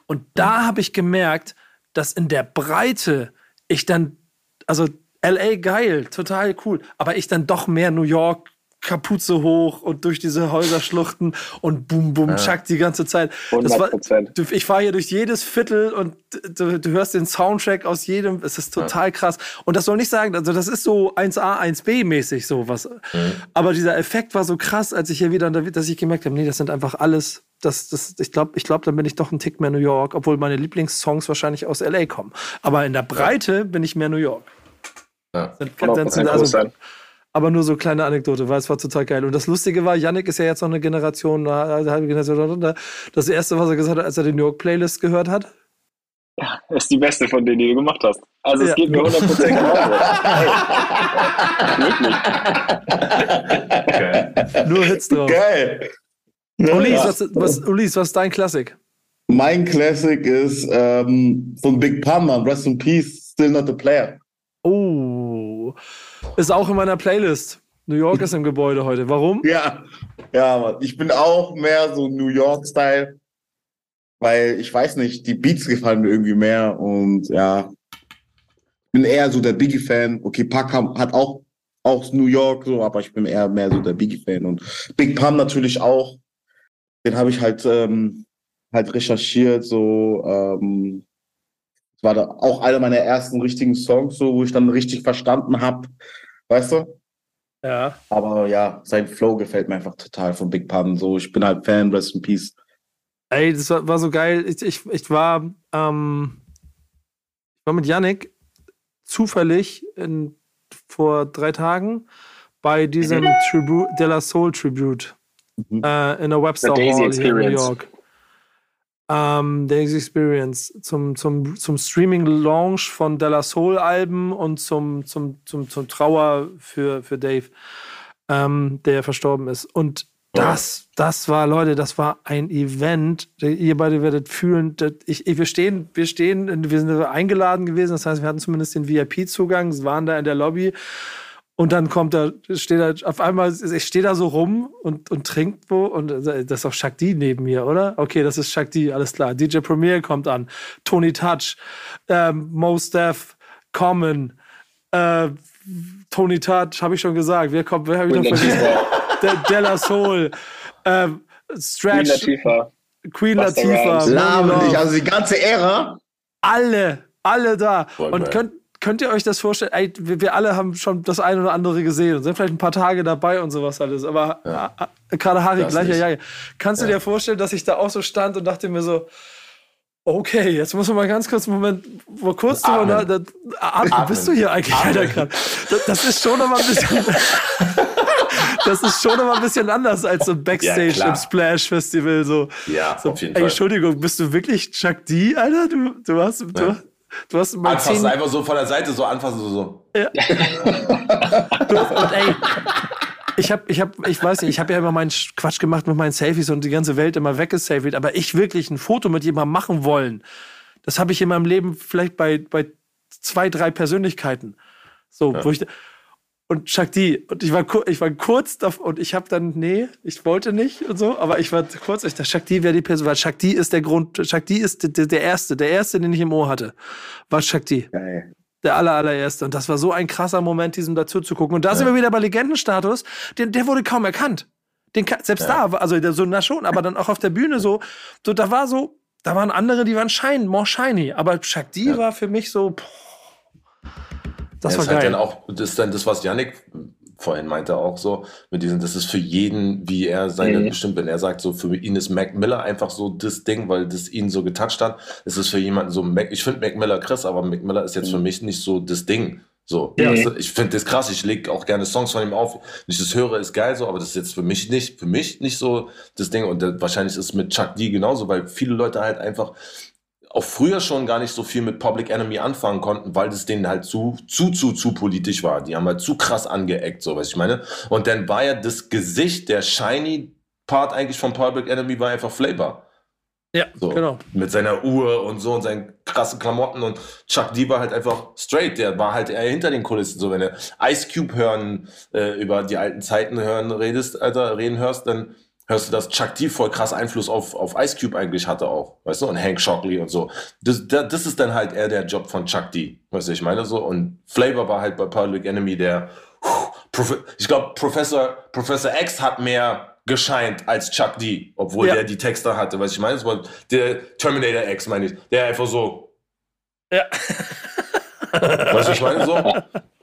Speaker 1: Und da mhm. habe ich gemerkt, dass in der Breite ich dann, also LA geil, total cool, aber ich dann doch mehr New York Kapuze hoch und durch diese Häuserschluchten und bum, bum, ja. die ganze Zeit. 100%. War, ich fahre hier durch jedes Viertel und du, du, hörst den Soundtrack aus jedem. Es ist total ja. krass. Und das soll nicht sagen, also das ist so 1A, 1B mäßig sowas. Mhm. Aber dieser Effekt war so krass, als ich hier wieder, dass ich gemerkt habe, nee, das sind einfach alles das, das, ich glaube, ich glaub, dann bin ich doch ein Tick mehr New York, obwohl meine Lieblingssongs wahrscheinlich aus LA kommen. Aber in der Breite bin ich mehr New York.
Speaker 5: Ja.
Speaker 1: Sind, sind also, aber nur so kleine Anekdote, weil es war total geil. Und das Lustige war, Yannick ist ja jetzt noch eine Generation, eine halbe Generation. Das erste, was er gesagt hat, als er die New York Playlist gehört hat.
Speaker 4: Ja, das ist die beste von denen, die du gemacht hast. Also es ja. geht mir 100% genauso.
Speaker 1: Wirklich. Nur Hits drauf.
Speaker 6: Geil.
Speaker 1: Ulis, ja. was, was, Ulis, was ist dein Klassik?
Speaker 6: Mein Classic ist ähm, von Big Pun, Rest in Peace, Still Not a Player.
Speaker 1: Oh. Ist auch in meiner Playlist. New York ist im Gebäude heute. Warum?
Speaker 6: Ja, ja, Mann. Ich bin auch mehr so New York-Style, weil ich weiß nicht, die Beats gefallen mir irgendwie mehr und ja, bin eher so der Biggie-Fan. Okay, Pac hat auch aus New York so, aber ich bin eher mehr so der Biggie-Fan und Big Pun natürlich auch. den habe ich halt, ähm, halt recherchiert, so, ähm, das war da auch einer meiner ersten richtigen Songs, so, wo ich dann richtig verstanden habe, weißt du?
Speaker 1: Ja.
Speaker 6: Aber ja, sein Flow gefällt mir einfach total von Big Pun, so, ich bin halt Fan, rest in peace.
Speaker 1: Ey, das war, war so geil. Ich, ich, ich war, ähm, ich war mit Yannick zufällig in, vor drei Tagen bei diesem Tribute, De La Soul Tribute
Speaker 6: Mhm.
Speaker 1: äh, in der Webster Hall hier in New. York. Ähm, Daisy Experience zum, zum, zum Streaming-Launch von De La Soul-Alben und zum, zum, zum, zum Trauer für, für Dave, ähm, der verstorben ist. Und das, das war, Leute, das war ein Event. Ihr beide werdet fühlen, ich, ich, wir stehen, wir stehen, wir sind eingeladen gewesen. Das heißt, wir hatten zumindest den VIP-Zugang, waren da in der Lobby. Und dann kommt er, steht er, auf einmal, ich stehe da so rum und, und trinkt wo und das ist doch Shakti neben mir, oder? Okay, das ist Shakti, alles klar. DJ Premier kommt an, Tony Touch, ähm, Mos Def, Common, äh, Tony Touch, habe ich schon gesagt. Wer kommt, wer habe ich noch
Speaker 4: Queen
Speaker 1: vergessen?
Speaker 4: Latifah,
Speaker 1: De, Della Soul, ähm,
Speaker 4: Queen
Speaker 1: Stretch,
Speaker 4: Latifah.
Speaker 1: Queen Latifah,
Speaker 6: Laber
Speaker 1: Love.
Speaker 6: nicht, also die ganze Ära.
Speaker 1: alle, alle da.
Speaker 5: Voll
Speaker 1: und könnt, könnt ihr euch das vorstellen? Ey, wir, wir alle haben schon das eine oder andere gesehen und sind vielleicht ein paar Tage dabei und sowas alles. Aber
Speaker 5: Ja.
Speaker 1: gerade Harry,
Speaker 5: Das
Speaker 1: gleicher. Jacke. Kannst du
Speaker 5: Ja.
Speaker 1: dir vorstellen, dass ich da auch so stand und dachte mir so, okay, jetzt muss man mal ganz kurz einen Moment, wo kurz drüber
Speaker 5: Atmen.
Speaker 1: nach, da, atmen.
Speaker 5: Atmen.
Speaker 1: bist du hier eigentlich,
Speaker 5: Atmen.
Speaker 1: Alter, grad? Das, das ist schon noch mal ein bisschen. Das ist schon mal ein bisschen anders als so Backstage
Speaker 5: klar.
Speaker 1: im Splash Festival. So,
Speaker 5: Ja,
Speaker 1: so
Speaker 5: auf jeden
Speaker 1: ey,
Speaker 5: Fall.
Speaker 1: Entschuldigung, bist du wirklich Chuck D, Alter? Du, du hast, du,
Speaker 5: Ja.
Speaker 1: Du hast mal
Speaker 5: Anfassen,
Speaker 1: zehn,
Speaker 5: einfach so von der Seite so anfassen, so. so.
Speaker 1: und ey, ich hab, ich hab, ich weiß nicht, ich habe ja immer meinen Quatsch gemacht mit meinen Selfies und die ganze Welt immer weggesaved, aber ich wirklich ein Foto mit jemandem machen wollen, das habe ich in meinem Leben vielleicht bei, bei zwei, drei Persönlichkeiten. So, wo ich, und D. Und ich war, ich war kurz davor und ich habe dann, nee, ich wollte nicht und so, aber ich war kurz, ich dachte, D wäre die Person, weil D ist der Grund, D ist der, der Erste, der Erste, den ich im Ohr hatte, war D.
Speaker 6: Geil.
Speaker 1: Der aller, allererste. Und das war so ein krasser Moment, diesem dazu zu gucken. Und da sind wir wieder bei Legendenstatus. Der, der wurde kaum erkannt. Den, selbst da, war- also der, so na schon, aber dann auch auf der Bühne so, so, da war so, da waren andere, die waren shine, more shiny. Aber D
Speaker 5: Ja.
Speaker 1: war für mich so, boah, das
Speaker 5: Ja,
Speaker 1: war
Speaker 5: ist halt
Speaker 1: geil.
Speaker 5: dann auch, das ist dann das, was Yannick vorhin meinte auch so, mit diesem, das ist für jeden, wie er seine,
Speaker 4: Mhm.
Speaker 5: bestimmt, wenn er sagt, so für ihn ist Mac Miller einfach so das Ding, weil das ihn so getoucht hat. Es ist für jemanden so, Mac, ich finde Mac Miller krass, aber Mac Miller ist jetzt für mich nicht so das Ding. So,
Speaker 1: Ja.
Speaker 5: Weißt du, ich finde das krass, ich lege auch gerne Songs von ihm auf. Wenn ich das höre, ist geil so, aber das ist jetzt für mich nicht, für mich nicht so das Ding. Und äh, wahrscheinlich ist es mit Chuck D genauso, weil viele Leute halt einfach auch früher schon gar nicht so viel mit Public Enemy anfangen konnten, weil das denen halt zu, zu, zu, zu politisch war. Die haben halt zu krass angeeckt, so was ich meine. Und dann war ja das Gesicht, der shiny Part eigentlich von Public Enemy war einfach Flavor.
Speaker 1: ja,
Speaker 5: So.
Speaker 1: genau.
Speaker 5: Mit seiner Uhr und so und seinen krassen Klamotten und Chuck D war halt einfach straight. Der war halt eher hinter den Kulissen. So, wenn du Ice Cube hören, äh, über die alten Zeiten hören redest, Alter, reden hörst, dann hörst du, dass Chuck D voll krass Einfluss auf, auf Ice Cube eigentlich hatte auch. Weißt du? Und Hank Shockley und so. Das, das, das ist dann halt eher der Job von Chuck D. Weißt du, ich meine so. Und Flavor war halt bei Public Enemy der, ich glaube, Professor, Professor X hat mehr gescheint als Chuck D, obwohl
Speaker 1: Ja.
Speaker 5: der die Texte hatte. Weißt du, ich meine, das war der Terminator X, meine ich. Der einfach so,
Speaker 1: Ja.
Speaker 5: weißt du, ich meine, so.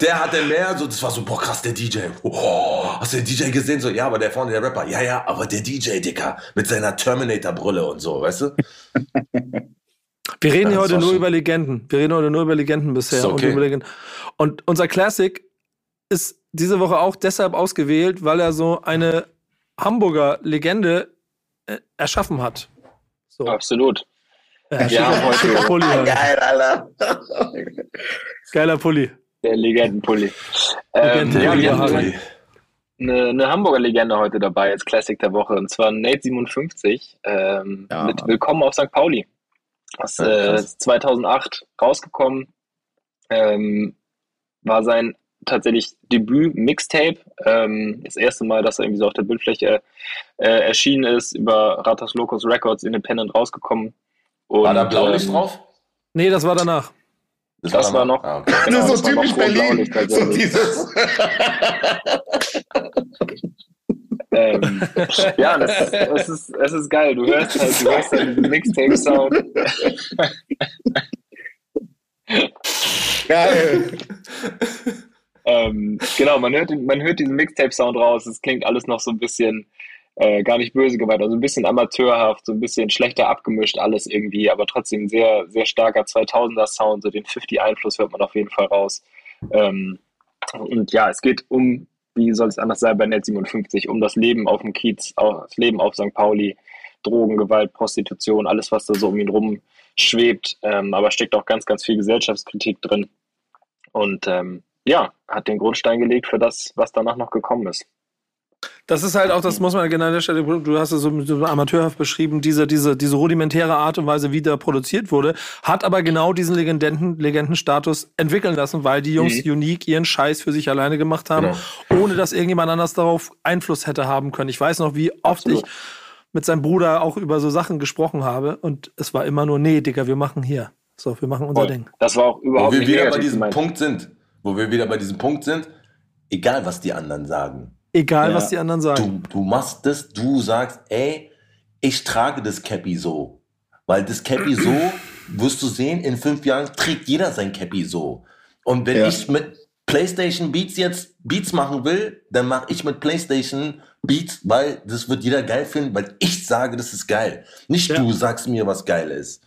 Speaker 5: Der hatte mehr, so, das war so, boah, krass, der DJ. Oh, hast du den DJ gesehen? So, ja, aber der vorne, der Rapper. Ja, ja, aber der DJ, Dicker, mit seiner Terminator-Brille und so, weißt du?
Speaker 1: Wir reden
Speaker 5: Ja,
Speaker 1: hier heute nur
Speaker 5: schon-
Speaker 1: über Legenden. Wir reden heute nur über Legenden bisher.
Speaker 5: Okay.
Speaker 1: Und, über Legenden. und unser Classic ist diese Woche auch deshalb ausgewählt, weil er so eine Hamburger Legende äh, erschaffen hat. So.
Speaker 4: Absolut.
Speaker 1: Ja,
Speaker 4: Ja, heute.
Speaker 1: Pulli.
Speaker 6: Geil, Alter.
Speaker 1: Geiler Pulli.
Speaker 4: Der Legendenpulli. Ähm,
Speaker 1: Legende-
Speaker 4: ja, wir
Speaker 1: Ja,
Speaker 4: haben
Speaker 1: Harry.
Speaker 4: eine, eine Hamburger Legende heute dabei als Classic der Woche und zwar Nate57 ähm,
Speaker 6: Ja,
Speaker 4: mit
Speaker 6: Mann.
Speaker 4: Willkommen auf St. Pauli. Das
Speaker 5: Ja,
Speaker 4: äh,
Speaker 5: krass.
Speaker 4: ist 2008 rausgekommen. Ähm, war sein tatsächlich Debüt-Mixtape. Ähm, das erste Mal, dass er irgendwie so auf der Bildfläche äh, erschienen ist, über Ratas Locos Records Independent rausgekommen. Und,
Speaker 5: War da Blaulicht
Speaker 4: ähm,
Speaker 5: drauf?
Speaker 1: Nee, das war danach.
Speaker 4: Das war
Speaker 5: danach?
Speaker 4: noch-
Speaker 5: Ah, okay.
Speaker 4: Genau,
Speaker 6: das ist
Speaker 4: das
Speaker 6: so
Speaker 4: war
Speaker 6: typisch Berlin. So dieses.
Speaker 4: ähm, ja, das, das ist, es ist geil. Du hörst halt, du hörst halt diesen Mixtape-Sound.
Speaker 6: Geil.
Speaker 4: ähm, genau, man hört, man hört diesen Mixtape-Sound raus. Es klingt alles noch so ein bisschen, äh, gar nicht böse gemeint, also ein bisschen amateurhaft, so ein bisschen schlechter abgemischt, alles irgendwie, aber trotzdem sehr, sehr starker 2000er-Sound. So den 50-Einfluss hört man auf jeden Fall raus. Ähm, und ja, es geht um, wie soll es anders sein bei Net 57, um das Leben auf dem Kiez, das Leben auf St. Pauli, Drogen, Gewalt, Prostitution, alles, was da so um ihn rum schwebt. Ähm, aber steckt auch ganz, ganz viel Gesellschaftskritik drin. Und ähm, ja, hat den Grundstein gelegt für das, was danach noch gekommen ist.
Speaker 1: Das ist halt auch, das muss man genau an der Stelle, du hast es so, so amateurhaft beschrieben, diese, diese, diese rudimentäre Art und Weise, wie da produziert wurde, hat aber genau diesen Legenden, Legendenstatus entwickeln lassen, weil die Jungs mhm. unique ihren Scheiß für sich alleine gemacht haben, genau. ohne dass irgendjemand anders darauf Einfluss hätte haben können. Ich weiß noch, wie oft Absolut. ich mit seinem Bruder auch über so Sachen gesprochen habe und es war immer nur, nee, Digga, wir machen hier. So, wir machen unser Voll. Ding.
Speaker 4: Das war auch überhaupt
Speaker 5: Wo wir
Speaker 4: nicht
Speaker 5: wieder bei diesem gemeint. Punkt sind, wo wir wieder bei diesem Punkt sind, egal was die anderen sagen.
Speaker 1: Egal, ja. was die anderen sagen.
Speaker 5: Du, du machst das, du sagst, ey, ich trage das Cappy so. Weil das Cappy so, wirst du sehen, in fünf Jahren trägt jeder sein Cappy so. Und wenn ja. ich mit PlayStation Beats jetzt Beats machen will, dann mache ich mit PlayStation Beats, weil das wird jeder geil finden, weil ich sage, das ist geil. Nicht ja. du sagst mir, was geil ist.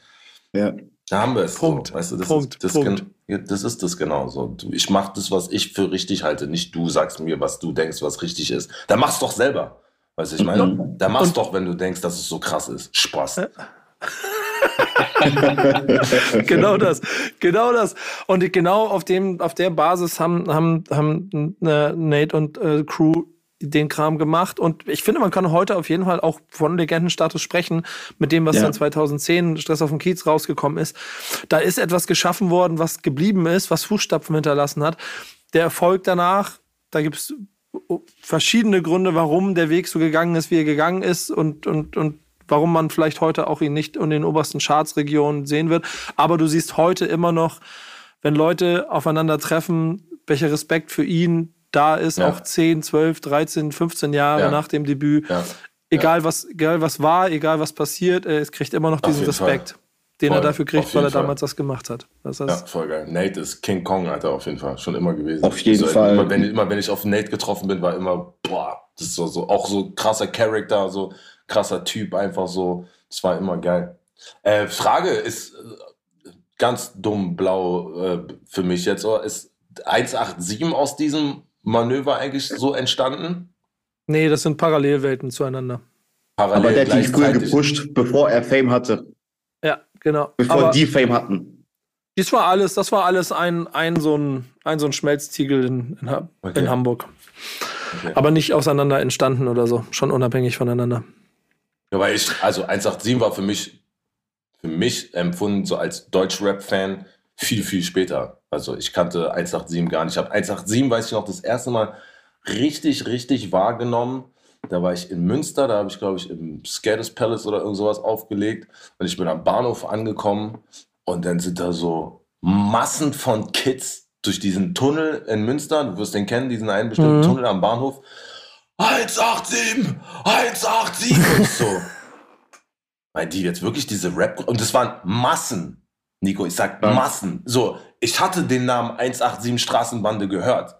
Speaker 6: Ja.
Speaker 5: Da haben wir es.
Speaker 1: Punkt.
Speaker 5: So. Weißt du, das
Speaker 1: Punkt.
Speaker 5: Ist, das,
Speaker 1: Punkt.
Speaker 5: Das ist das genauso. Ich mache das, was ich für richtig halte. Nicht du sagst mir, was du denkst, was richtig ist. Da mach's doch selber. Weißt du, ich meine, mhm. da mach's Und doch, wenn du denkst, dass es so krass ist. Spaß.
Speaker 1: genau das, genau das. Und genau auf dem, auf der Basis haben, haben, haben äh, Nate und äh, Crew den Kram gemacht. Und ich finde, man kann heute auf jeden Fall auch von Legendenstatus sprechen, mit dem, was ja. dann 2010 Stress auf dem Kiez rausgekommen ist. Da ist etwas geschaffen worden, was geblieben ist, was Fußstapfen hinterlassen hat. Der Erfolg danach, da gibt es verschiedene Gründe, warum der Weg so gegangen ist, wie er gegangen ist und, und, und warum man vielleicht heute auch ihn nicht in den obersten Chartsregionen sehen wird. Aber du siehst heute immer noch, wenn Leute aufeinandertreffen, welcher Respekt für ihn da ist, ja. auch 10, 12, 13, 15 Jahre ja. nach dem Debüt. Ja. Egal, was, egal was war, egal was passiert, es kriegt immer noch diesen Respekt, Fall. den voll. er dafür kriegt, weil er Fall. damals das gemacht hat. Das
Speaker 5: heißt, ja, voll geil. Nate ist King Kong, Alter, auf jeden Fall. Schon immer gewesen.
Speaker 6: Auf jeden also, Fall.
Speaker 5: Immer wenn, immer wenn ich auf Nate getroffen bin, war immer, boah, das ist so, so auch so krasser Charakter, so krasser Typ, einfach so. Das war immer geil. Äh, Frage ist äh, ganz dumm blau äh, für mich jetzt, oder? Ist 187 aus diesem Manöver eigentlich so entstanden?
Speaker 1: Nee, das sind Parallelwelten zueinander.
Speaker 6: Parallel Aber der hat ihn früher gepusht, bevor er Fame hatte.
Speaker 1: Ja, genau.
Speaker 6: Bevor Aber die Fame hatten.
Speaker 1: Das war alles, das war alles ein, ein, so, ein, ein so ein Schmelztiegel in, in, okay. in Hamburg. Okay. Aber nicht auseinander entstanden oder so, schon unabhängig voneinander.
Speaker 5: Ja, weil ich, also 187 war für mich, für mich empfunden, so als Deutsch-Rap-Fan, viel, viel später. Also ich kannte 187 gar nicht. Ich habe 187, weiß ich noch, das erste Mal richtig, richtig wahrgenommen. Da war ich in Münster, da habe ich, glaube ich, im Scadis Palace oder irgend sowas aufgelegt. Und ich bin am Bahnhof angekommen und dann sind da so Massen von Kids durch diesen Tunnel in Münster. Du wirst den kennen, diesen einen bestimmten mhm. Tunnel am Bahnhof. 187, 187 und so. Weil die jetzt wirklich diese Rap und das waren Massen. Nico, ich sag ja. Massen. So, ich hatte den Namen 187 Straßenbande gehört.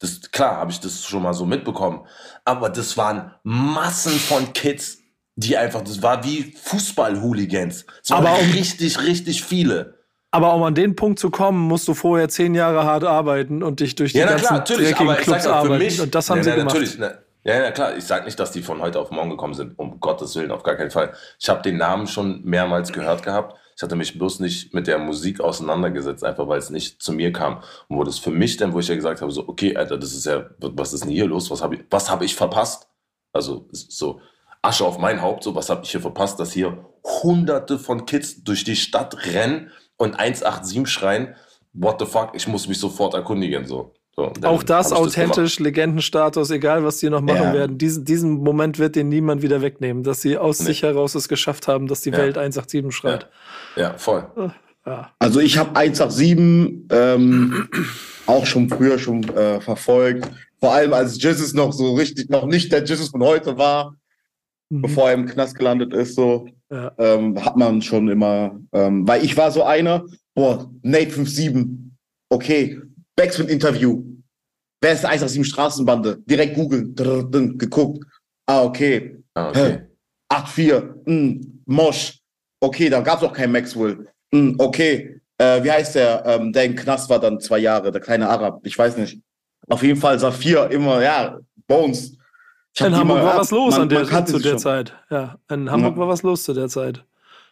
Speaker 5: Das, klar, habe ich das schon mal so mitbekommen. Aber das waren Massen von Kids, die einfach, das war wie Fußball-Hooligans. Aber um, richtig, richtig viele.
Speaker 1: Aber um an den Punkt zu kommen, musst du vorher zehn Jahre hart arbeiten und dich durch die
Speaker 5: ja,
Speaker 1: ganzen
Speaker 5: klar, natürlich, aber
Speaker 1: Clubs
Speaker 5: ja,
Speaker 1: arbeiten.
Speaker 5: Mich,
Speaker 1: und das haben
Speaker 5: ja,
Speaker 1: sie
Speaker 5: na,
Speaker 1: gemacht.
Speaker 5: Natürlich, na, ja, ja, klar. Ich sage nicht, dass die von heute auf morgen gekommen sind. Um Gottes Willen, auf gar keinen Fall. Ich habe den Namen schon mehrmals gehört gehabt. Ich hatte mich bloß nicht mit der Musik auseinandergesetzt, einfach weil es nicht zu mir kam. Und wo das für mich dann, wo ich ja gesagt habe, so, okay, Alter, das ist ja, was ist denn hier los? Was habe ich, was habe ich verpasst? Also, so, Asche auf mein Haupt, so, was habe ich hier verpasst, dass hier hunderte von Kids durch die Stadt rennen und 187 schreien, what the fuck, ich muss mich sofort erkundigen, so. So,
Speaker 1: auch das authentisch, das Legendenstatus, egal was die noch machen ja. werden. Diesen, diesen Moment wird den niemand wieder wegnehmen, dass sie aus nee. sich heraus es geschafft haben, dass die ja. Welt 187 schreit.
Speaker 5: Ja, ja voll.
Speaker 6: Ja. Also ich habe 187 ähm, auch schon früher schon äh, verfolgt. vor allem als Jesus noch so richtig, noch nicht der Jesus von heute war, mhm. bevor er im Knast gelandet ist, so, ja. ähm, hat man schon immer, ähm, weil ich war so einer, boah, Nate 57, okay, Backspin-Interview, wer ist der 187 Straßenbande? Direkt googeln, geguckt, ah, okay, ah, okay. 8-4, mh, Mosch, okay, da gab es auch kein Maxwell, mh, okay, äh, wie heißt der, ähm, der im Knast war dann zwei Jahre, der kleine Arab, ich weiß nicht. Auf jeden Fall Saphir immer, ja, Bones.
Speaker 1: In Hamburg war was los man, an der, zu der schon. Zeit. Ja, in Hamburg ja. war was los zu der Zeit.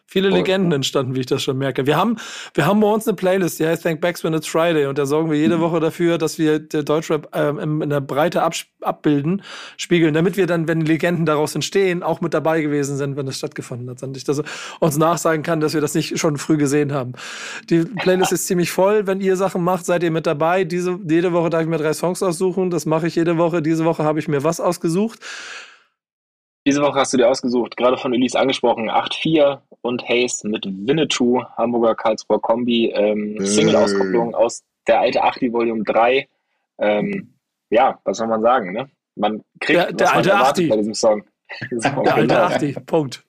Speaker 1: Viele Legenden entstanden, wie ich das schon merke. Wir haben, wir haben bei uns eine Playlist, die heißt Thank Backs When It's Friday und da sorgen wir jede mhm. Woche dafür, dass wir der Deutschrap ähm, in der Breite ab, abbilden, spiegeln, damit wir dann, wenn Legenden daraus entstehen, auch mit dabei gewesen sind, wenn das stattgefunden hat. Und ich das uns nachsagen kann, dass wir das nicht schon früh gesehen haben. Die Playlist ist ziemlich voll. Wenn ihr Sachen macht, seid ihr mit dabei. Diese, jede Woche darf ich mir drei Songs aussuchen. Das mache ich jede Woche. Diese Woche habe ich mir was ausgesucht.
Speaker 4: Diese Woche hast du dir ausgesucht, gerade von Elise angesprochen, 8-4 und Haze mit Winnetou, Hamburger Karlsruher Kombi, ähm, Single-Auskopplung aus der alte 8 Volume 3. Ähm, ja, was soll man sagen, ne? Man kriegt
Speaker 1: der, der alte 8 bei diesem Song. so, der alte 8 Punkt.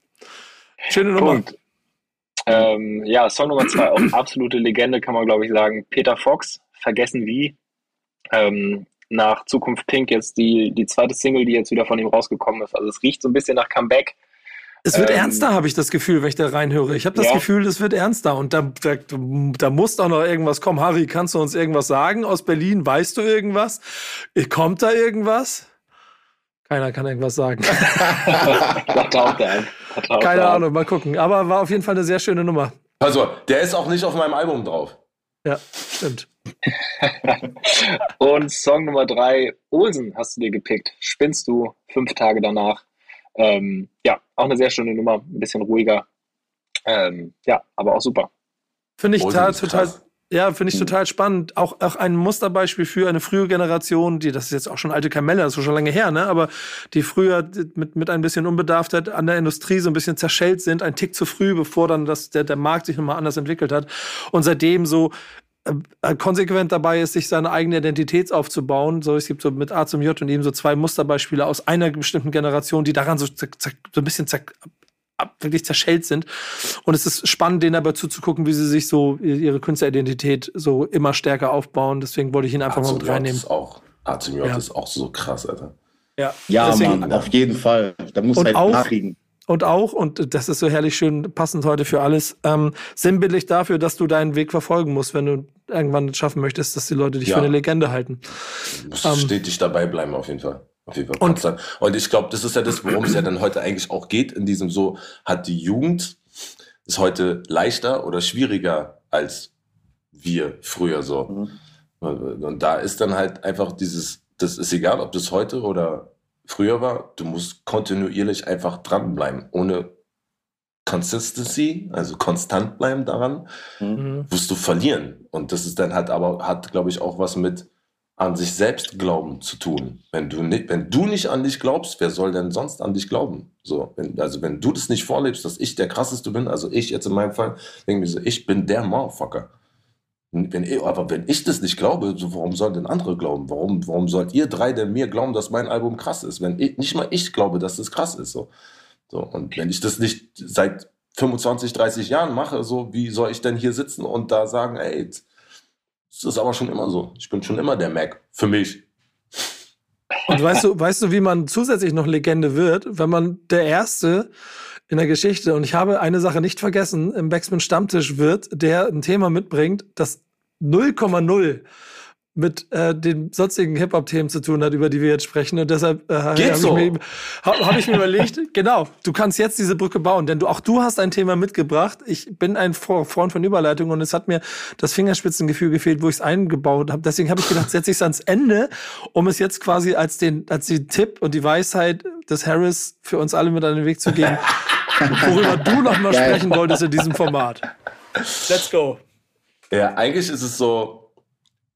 Speaker 1: Schöne Nummer. Punkt.
Speaker 4: Ähm, ja, Song Nummer 2, auch absolute Legende, kann man glaube ich sagen. Peter Fox, Vergessen wie. Ähm, nach Zukunft Pink jetzt die, die zweite Single, die jetzt wieder von ihm rausgekommen ist. Also es riecht so ein bisschen nach Comeback.
Speaker 1: Es wird ähm, ernster, habe ich das Gefühl, wenn ich da reinhöre. Ich habe das ja. Gefühl, es wird ernster und da, da, da muss doch noch irgendwas kommen. Harry, kannst du uns irgendwas sagen aus Berlin? Weißt du irgendwas? Kommt da irgendwas? Keiner kann irgendwas sagen. Keine Ahnung, mal gucken. Aber war auf jeden Fall eine sehr schöne Nummer.
Speaker 5: Also, der ist auch nicht auf meinem Album drauf.
Speaker 1: Ja, stimmt.
Speaker 4: und Song Nummer drei, Olsen hast du dir gepickt. Spinnst du fünf Tage danach. Ähm, ja, auch eine sehr schöne Nummer, ein bisschen ruhiger. Ähm, ja, aber auch super.
Speaker 1: Finde ich total, total, ja, finde ich mhm. total spannend. Auch, auch ein Musterbeispiel für eine frühe Generation, die, das ist jetzt auch schon alte Kamelle, das ist schon lange her, ne? Aber die früher mit, mit ein bisschen Unbedarftheit an der Industrie so ein bisschen zerschellt sind, ein Tick zu früh, bevor dann das, der, der Markt sich nochmal anders entwickelt hat. Und seitdem so konsequent dabei ist, sich seine eigene Identität aufzubauen. So, es gibt so mit A zum J und eben so zwei Musterbeispiele aus einer bestimmten Generation, die daran so, so ein bisschen wirklich zerschellt sind. Und es ist spannend, denen dabei zuzugucken, wie sie sich so ihre Künstleridentität so immer stärker aufbauen. Deswegen wollte ich ihn einfach A mal mit reinnehmen.
Speaker 5: Ist auch, A zum J ja. ist auch so krass, Alter.
Speaker 6: Ja, ja Deswegen, Mann, auf jeden Fall. Da muss halt auch, nachkriegen
Speaker 1: und auch, und das ist so herrlich schön passend heute für alles, ähm, sinnbildlich dafür, dass du deinen Weg verfolgen musst, wenn du irgendwann schaffen möchtest, dass die Leute dich ja. für eine Legende halten.
Speaker 5: Du musst ähm, stetig dabei bleiben, auf jeden Fall. Auf jeden Fall. Und, und ich glaube, das ist ja das, worum es ja dann heute eigentlich auch geht, in diesem so, hat die Jugend ist heute leichter oder schwieriger als wir früher so. Mhm. Und da ist dann halt einfach dieses, das ist egal, ob das heute oder früher war, du musst kontinuierlich einfach dranbleiben. Ohne Consistency, also konstant bleiben daran, mhm. wirst du verlieren. Und das ist dann halt aber, hat, glaube ich, auch was mit an sich selbst glauben zu tun. Wenn du nicht, wenn du nicht an dich glaubst, wer soll denn sonst an dich glauben? So, wenn, also wenn du das nicht vorlebst, dass ich der krasseste bin, also ich jetzt in meinem Fall, denke ich mir so, ich bin der Motherfucker. Wenn, aber wenn ich das nicht glaube, so warum sollen denn andere glauben? Warum, warum sollt ihr drei denn mir glauben, dass mein Album krass ist? Wenn ich, nicht mal ich glaube, dass das krass ist. So. So, und wenn ich das nicht seit 25, 30 Jahren mache, so wie soll ich denn hier sitzen und da sagen, ey, das ist aber schon immer so. Ich bin schon immer der Mac für mich.
Speaker 1: Und weißt du, weißt du, wie man zusätzlich noch Legende wird, wenn man der Erste in der Geschichte. Und ich habe eine Sache nicht vergessen. Im Backspin Stammtisch wird, der ein Thema mitbringt, das 0,0 mit äh, den sonstigen Hip-Hop-Themen zu tun hat, über die wir jetzt sprechen. Und deshalb äh, habe
Speaker 5: so.
Speaker 1: ich, mir, hab, hab ich mir überlegt, genau, du kannst jetzt diese Brücke bauen, denn du, auch du hast ein Thema mitgebracht. Ich bin ein Freund von Überleitung und es hat mir das Fingerspitzengefühl gefehlt, wo ich es eingebaut habe. Deswegen habe ich gedacht, setze ich es ans Ende, um es jetzt quasi als den, als den Tipp und die Weisheit des Harris für uns alle mit an den Weg zu geben, worüber du noch mal sprechen wolltest in diesem Format. Let's go.
Speaker 5: Ja, eigentlich ist es so,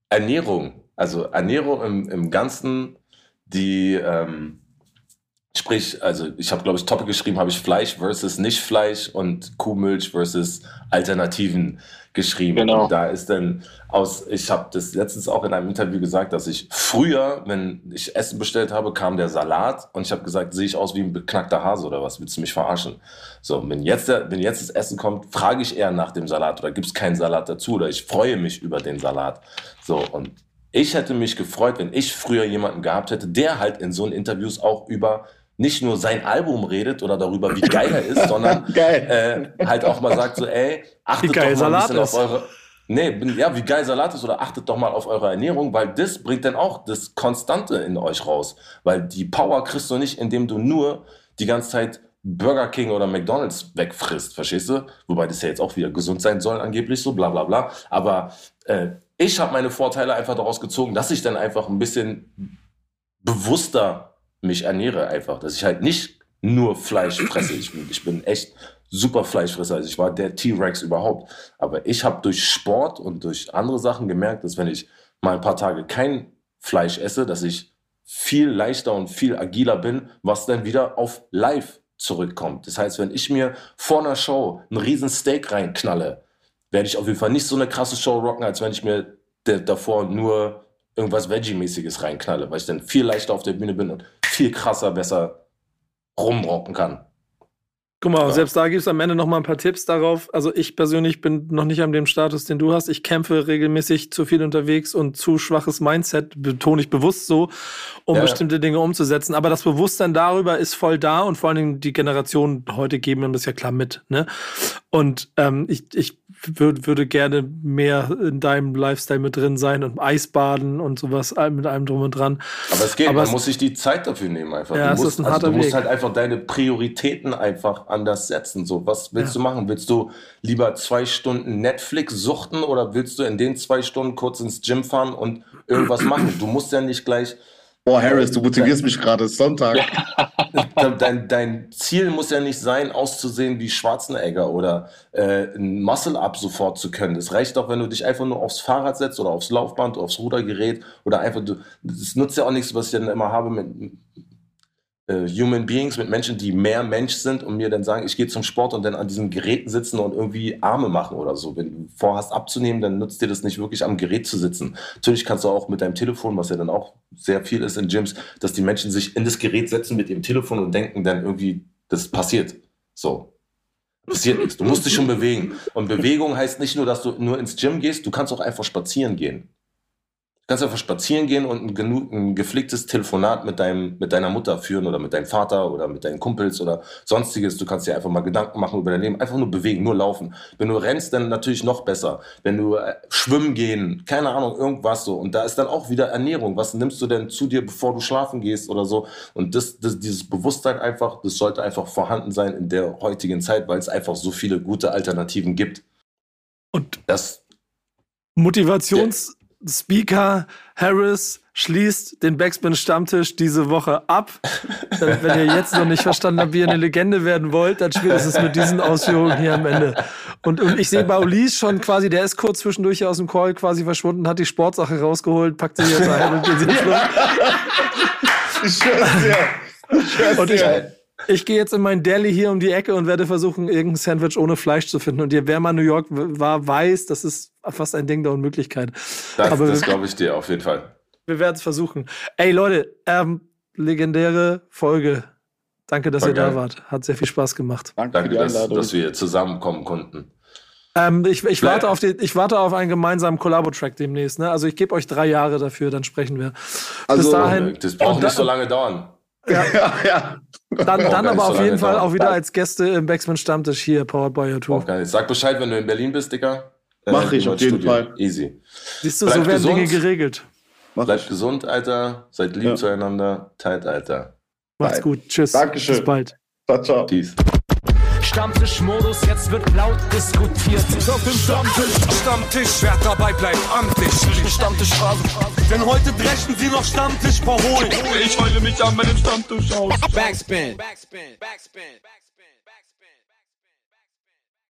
Speaker 5: Ernährung, also Ernährung im, im Ganzen, die, ähm, Sprich, also ich habe, glaube ich, Topic geschrieben, habe ich Fleisch versus Nicht-Fleisch und Kuhmilch versus Alternativen geschrieben.
Speaker 4: Genau.
Speaker 5: Und da ist dann aus, ich habe das letztens auch in einem Interview gesagt, dass ich früher, wenn ich Essen bestellt habe, kam der Salat und ich habe gesagt, sehe ich aus wie ein beknackter Hase oder was? Willst du mich verarschen? So, wenn jetzt, der, wenn jetzt das Essen kommt, frage ich eher nach dem Salat oder gibt es keinen Salat dazu oder ich freue mich über den Salat. So, und ich hätte mich gefreut, wenn ich früher jemanden gehabt hätte, der halt in so einen Interviews auch über nicht nur sein Album redet oder darüber, wie geil er ist, sondern
Speaker 6: Geil.
Speaker 5: äh, halt auch mal sagt so, ey, achtet doch mal ein
Speaker 1: Salat
Speaker 5: bisschen
Speaker 1: ist.
Speaker 5: auf eure... Nee, ja, wie geil Salat ist oder achtet doch mal auf eure Ernährung, weil das bringt dann auch das Konstante in euch raus. Weil die Power kriegst du nicht, indem du nur die ganze Zeit Burger King oder McDonalds wegfrisst, verstehst du? Wobei das ja jetzt auch wieder gesund sein soll, angeblich so, bla bla bla. Aber äh, ich habe meine Vorteile einfach daraus gezogen, dass ich dann einfach ein bisschen bewusster mich ernähre einfach. Dass ich halt nicht nur Fleisch fresse. Ich, bin- ich bin echt super Fleischfresser. Also ich war der T-Rex überhaupt. Aber ich habe durch Sport und durch andere Sachen gemerkt, dass wenn ich mal ein paar Tage kein Fleisch esse, dass ich viel leichter und viel agiler bin, was dann wieder auf Live zurückkommt. Das heißt, wenn ich mir vor einer Show einen riesen Steak reinknalle, werde ich auf jeden Fall nicht so eine krasse Show rocken, als wenn ich mir davor nur irgendwas Veggie-mäßiges reinknalle, weil ich dann viel leichter auf der Bühne bin und viel krasser, besser rumrocken kann.
Speaker 1: Guck mal,
Speaker 5: Ja.
Speaker 1: selbst da gibt es am Ende noch mal ein paar Tipps darauf. Also ich persönlich bin noch nicht an dem Status, den du hast. Ich kämpfe regelmäßig zu viel unterwegs und zu schwaches Mindset, betone ich bewusst so, um
Speaker 5: Ja,
Speaker 1: bestimmte Dinge umzusetzen. Aber das Bewusstsein darüber ist voll da und vor allen Dingen die Generationen heute geben ihm das ja klar mit. Ne? Und ähm, ich, ich würd, würde gerne mehr in deinem Lifestyle mit drin sein und Eisbaden und sowas mit allem drum und dran.
Speaker 5: Aber es geht,
Speaker 1: Aber
Speaker 5: man
Speaker 1: es-
Speaker 5: muss sich die Zeit dafür nehmen einfach.
Speaker 1: Ja,
Speaker 5: du
Speaker 1: es
Speaker 5: musst,
Speaker 1: ist ein
Speaker 5: also
Speaker 1: harter
Speaker 5: du musst
Speaker 1: Weg.
Speaker 5: halt einfach deine Prioritäten einfach anders setzen. So, was willst
Speaker 1: Ja.
Speaker 5: du machen? Willst du lieber zwei Stunden Netflix suchten oder willst du in den zwei Stunden kurz ins Gym fahren und irgendwas machen? Du musst ja nicht gleich
Speaker 6: Boah, Harris, du motivierst mich gerade. Ist Sonntag.
Speaker 5: Dein, dein Ziel muss ja nicht sein, auszusehen wie Schwarzenegger oder äh, ein Muscle-Up sofort zu können. Es reicht auch, wenn du dich einfach nur aufs Fahrrad setzt oder aufs Laufband, aufs Rudergerät oder einfach, du, das nutzt ja auch nichts, was ich dann immer habe mit äh, Human Beings, mit Menschen, die mehr Mensch sind und mir dann sagen, ich gehe zum Sport und dann an diesen Geräten sitzen und irgendwie Arme machen oder so. Wenn du vorhast abzunehmen, dann nutzt dir das nicht wirklich am Gerät zu sitzen. Natürlich kannst du auch mit deinem Telefon, was ja dann auch sehr viel ist in Gyms, dass die Menschen sich in das Gerät setzen mit ihrem Telefon und denken dann irgendwie, das passiert. So. Passiert nichts. Du musst dich schon bewegen. Und Bewegung heißt nicht nur, dass du nur ins Gym gehst, du kannst auch einfach spazieren gehen. Du kannst einfach spazieren gehen und ein, genug, ein gepflegtes Telefonat mit, deinem, mit deiner Mutter führen oder mit deinem Vater oder mit deinen Kumpels oder sonstiges. Du kannst dir einfach mal Gedanken machen über dein Leben. Einfach nur bewegen, nur laufen. Wenn du rennst, dann natürlich noch besser. Wenn du äh, schwimmen gehen, keine Ahnung, irgendwas so. Und da ist dann auch wieder Ernährung. Was nimmst du denn zu dir, bevor du schlafen gehst oder so? Und das, das, dieses Bewusstsein einfach, das sollte einfach vorhanden sein in der heutigen Zeit, weil es einfach so viele gute Alternativen gibt.
Speaker 1: Und
Speaker 5: Das
Speaker 1: Motivationsspeaker Harris schließt den Backspin-Stammtisch diese Woche ab. Wenn ihr jetzt noch nicht verstanden habt, wie ihr eine Legende werden wollt, dann spätestens mit diesen Ausführungen hier am Ende. Und, und ich sehe bei Ulis schon quasi, der ist kurz zwischendurch aus dem Call quasi verschwunden, hat die Sportsache rausgeholt, packt sie jetzt ein und geht sie.
Speaker 6: Ich schwör's dir. Ich schwör's
Speaker 1: Und ich, ich gehe jetzt in mein Deli hier um die Ecke und werde versuchen, irgendein Sandwich ohne Fleisch zu finden. Und ihr, wer mal in New York war, weiß, das ist fast ein Ding der Unmöglichkeit.
Speaker 5: Das,
Speaker 1: Aber
Speaker 5: das glaube ich dir auf jeden Fall.
Speaker 1: Wir werden es versuchen. Ey, Leute, ähm, legendäre Folge. Danke, dass
Speaker 5: War
Speaker 1: ihr da
Speaker 5: geil.
Speaker 1: wart. Hat sehr viel Spaß gemacht.
Speaker 6: Danke,
Speaker 5: Danke, dass, dass wir zusammenkommen konnten.
Speaker 1: Ähm, ich, ich, warte auf die, ich warte auf einen gemeinsamen Collabo-Track demnächst. Ne? Also ich gebe euch drei Jahre dafür, dann sprechen wir.
Speaker 6: Also-
Speaker 1: Bis dahin,
Speaker 5: Das braucht nicht
Speaker 1: da-
Speaker 5: so lange dauern.
Speaker 6: ja, ja.
Speaker 1: dann, dann aber
Speaker 5: so
Speaker 1: auf jeden Fall
Speaker 5: dauern.
Speaker 1: auch wieder als Gäste im Backspin Stammtisch hier, powered by
Speaker 5: gar nicht. Sag Bescheid, wenn du in Berlin bist, Digga. Äh,
Speaker 6: Mach ich auf jeden
Speaker 5: Studio.
Speaker 6: Fall.
Speaker 5: Easy.
Speaker 1: Siehst du,
Speaker 5: Bleib
Speaker 1: so werden
Speaker 5: gesund.
Speaker 1: Dinge geregelt.
Speaker 6: Mach
Speaker 5: Bleibt
Speaker 6: ich.
Speaker 5: gesund, Alter. Seid lieb
Speaker 6: Ja.
Speaker 5: zueinander. Teilt, Alter.
Speaker 1: Macht's
Speaker 6: Nein.
Speaker 1: gut. Tschüss.
Speaker 6: Dankeschön.
Speaker 1: Bis bald.
Speaker 6: Ciao, ciao.
Speaker 5: Peace.
Speaker 2: Stammtischmodus, jetzt wird laut diskutiert.
Speaker 3: Auf dem Stammtisch, Stammtisch, wer dabei bleibt, amtlich. Stammtisch Phase. Denn heute brechen sie noch Stammtisch verholen. Ich heule mich an meinem Stammtisch aus.
Speaker 7: Backspin. Backspin. Backspin. Backspin.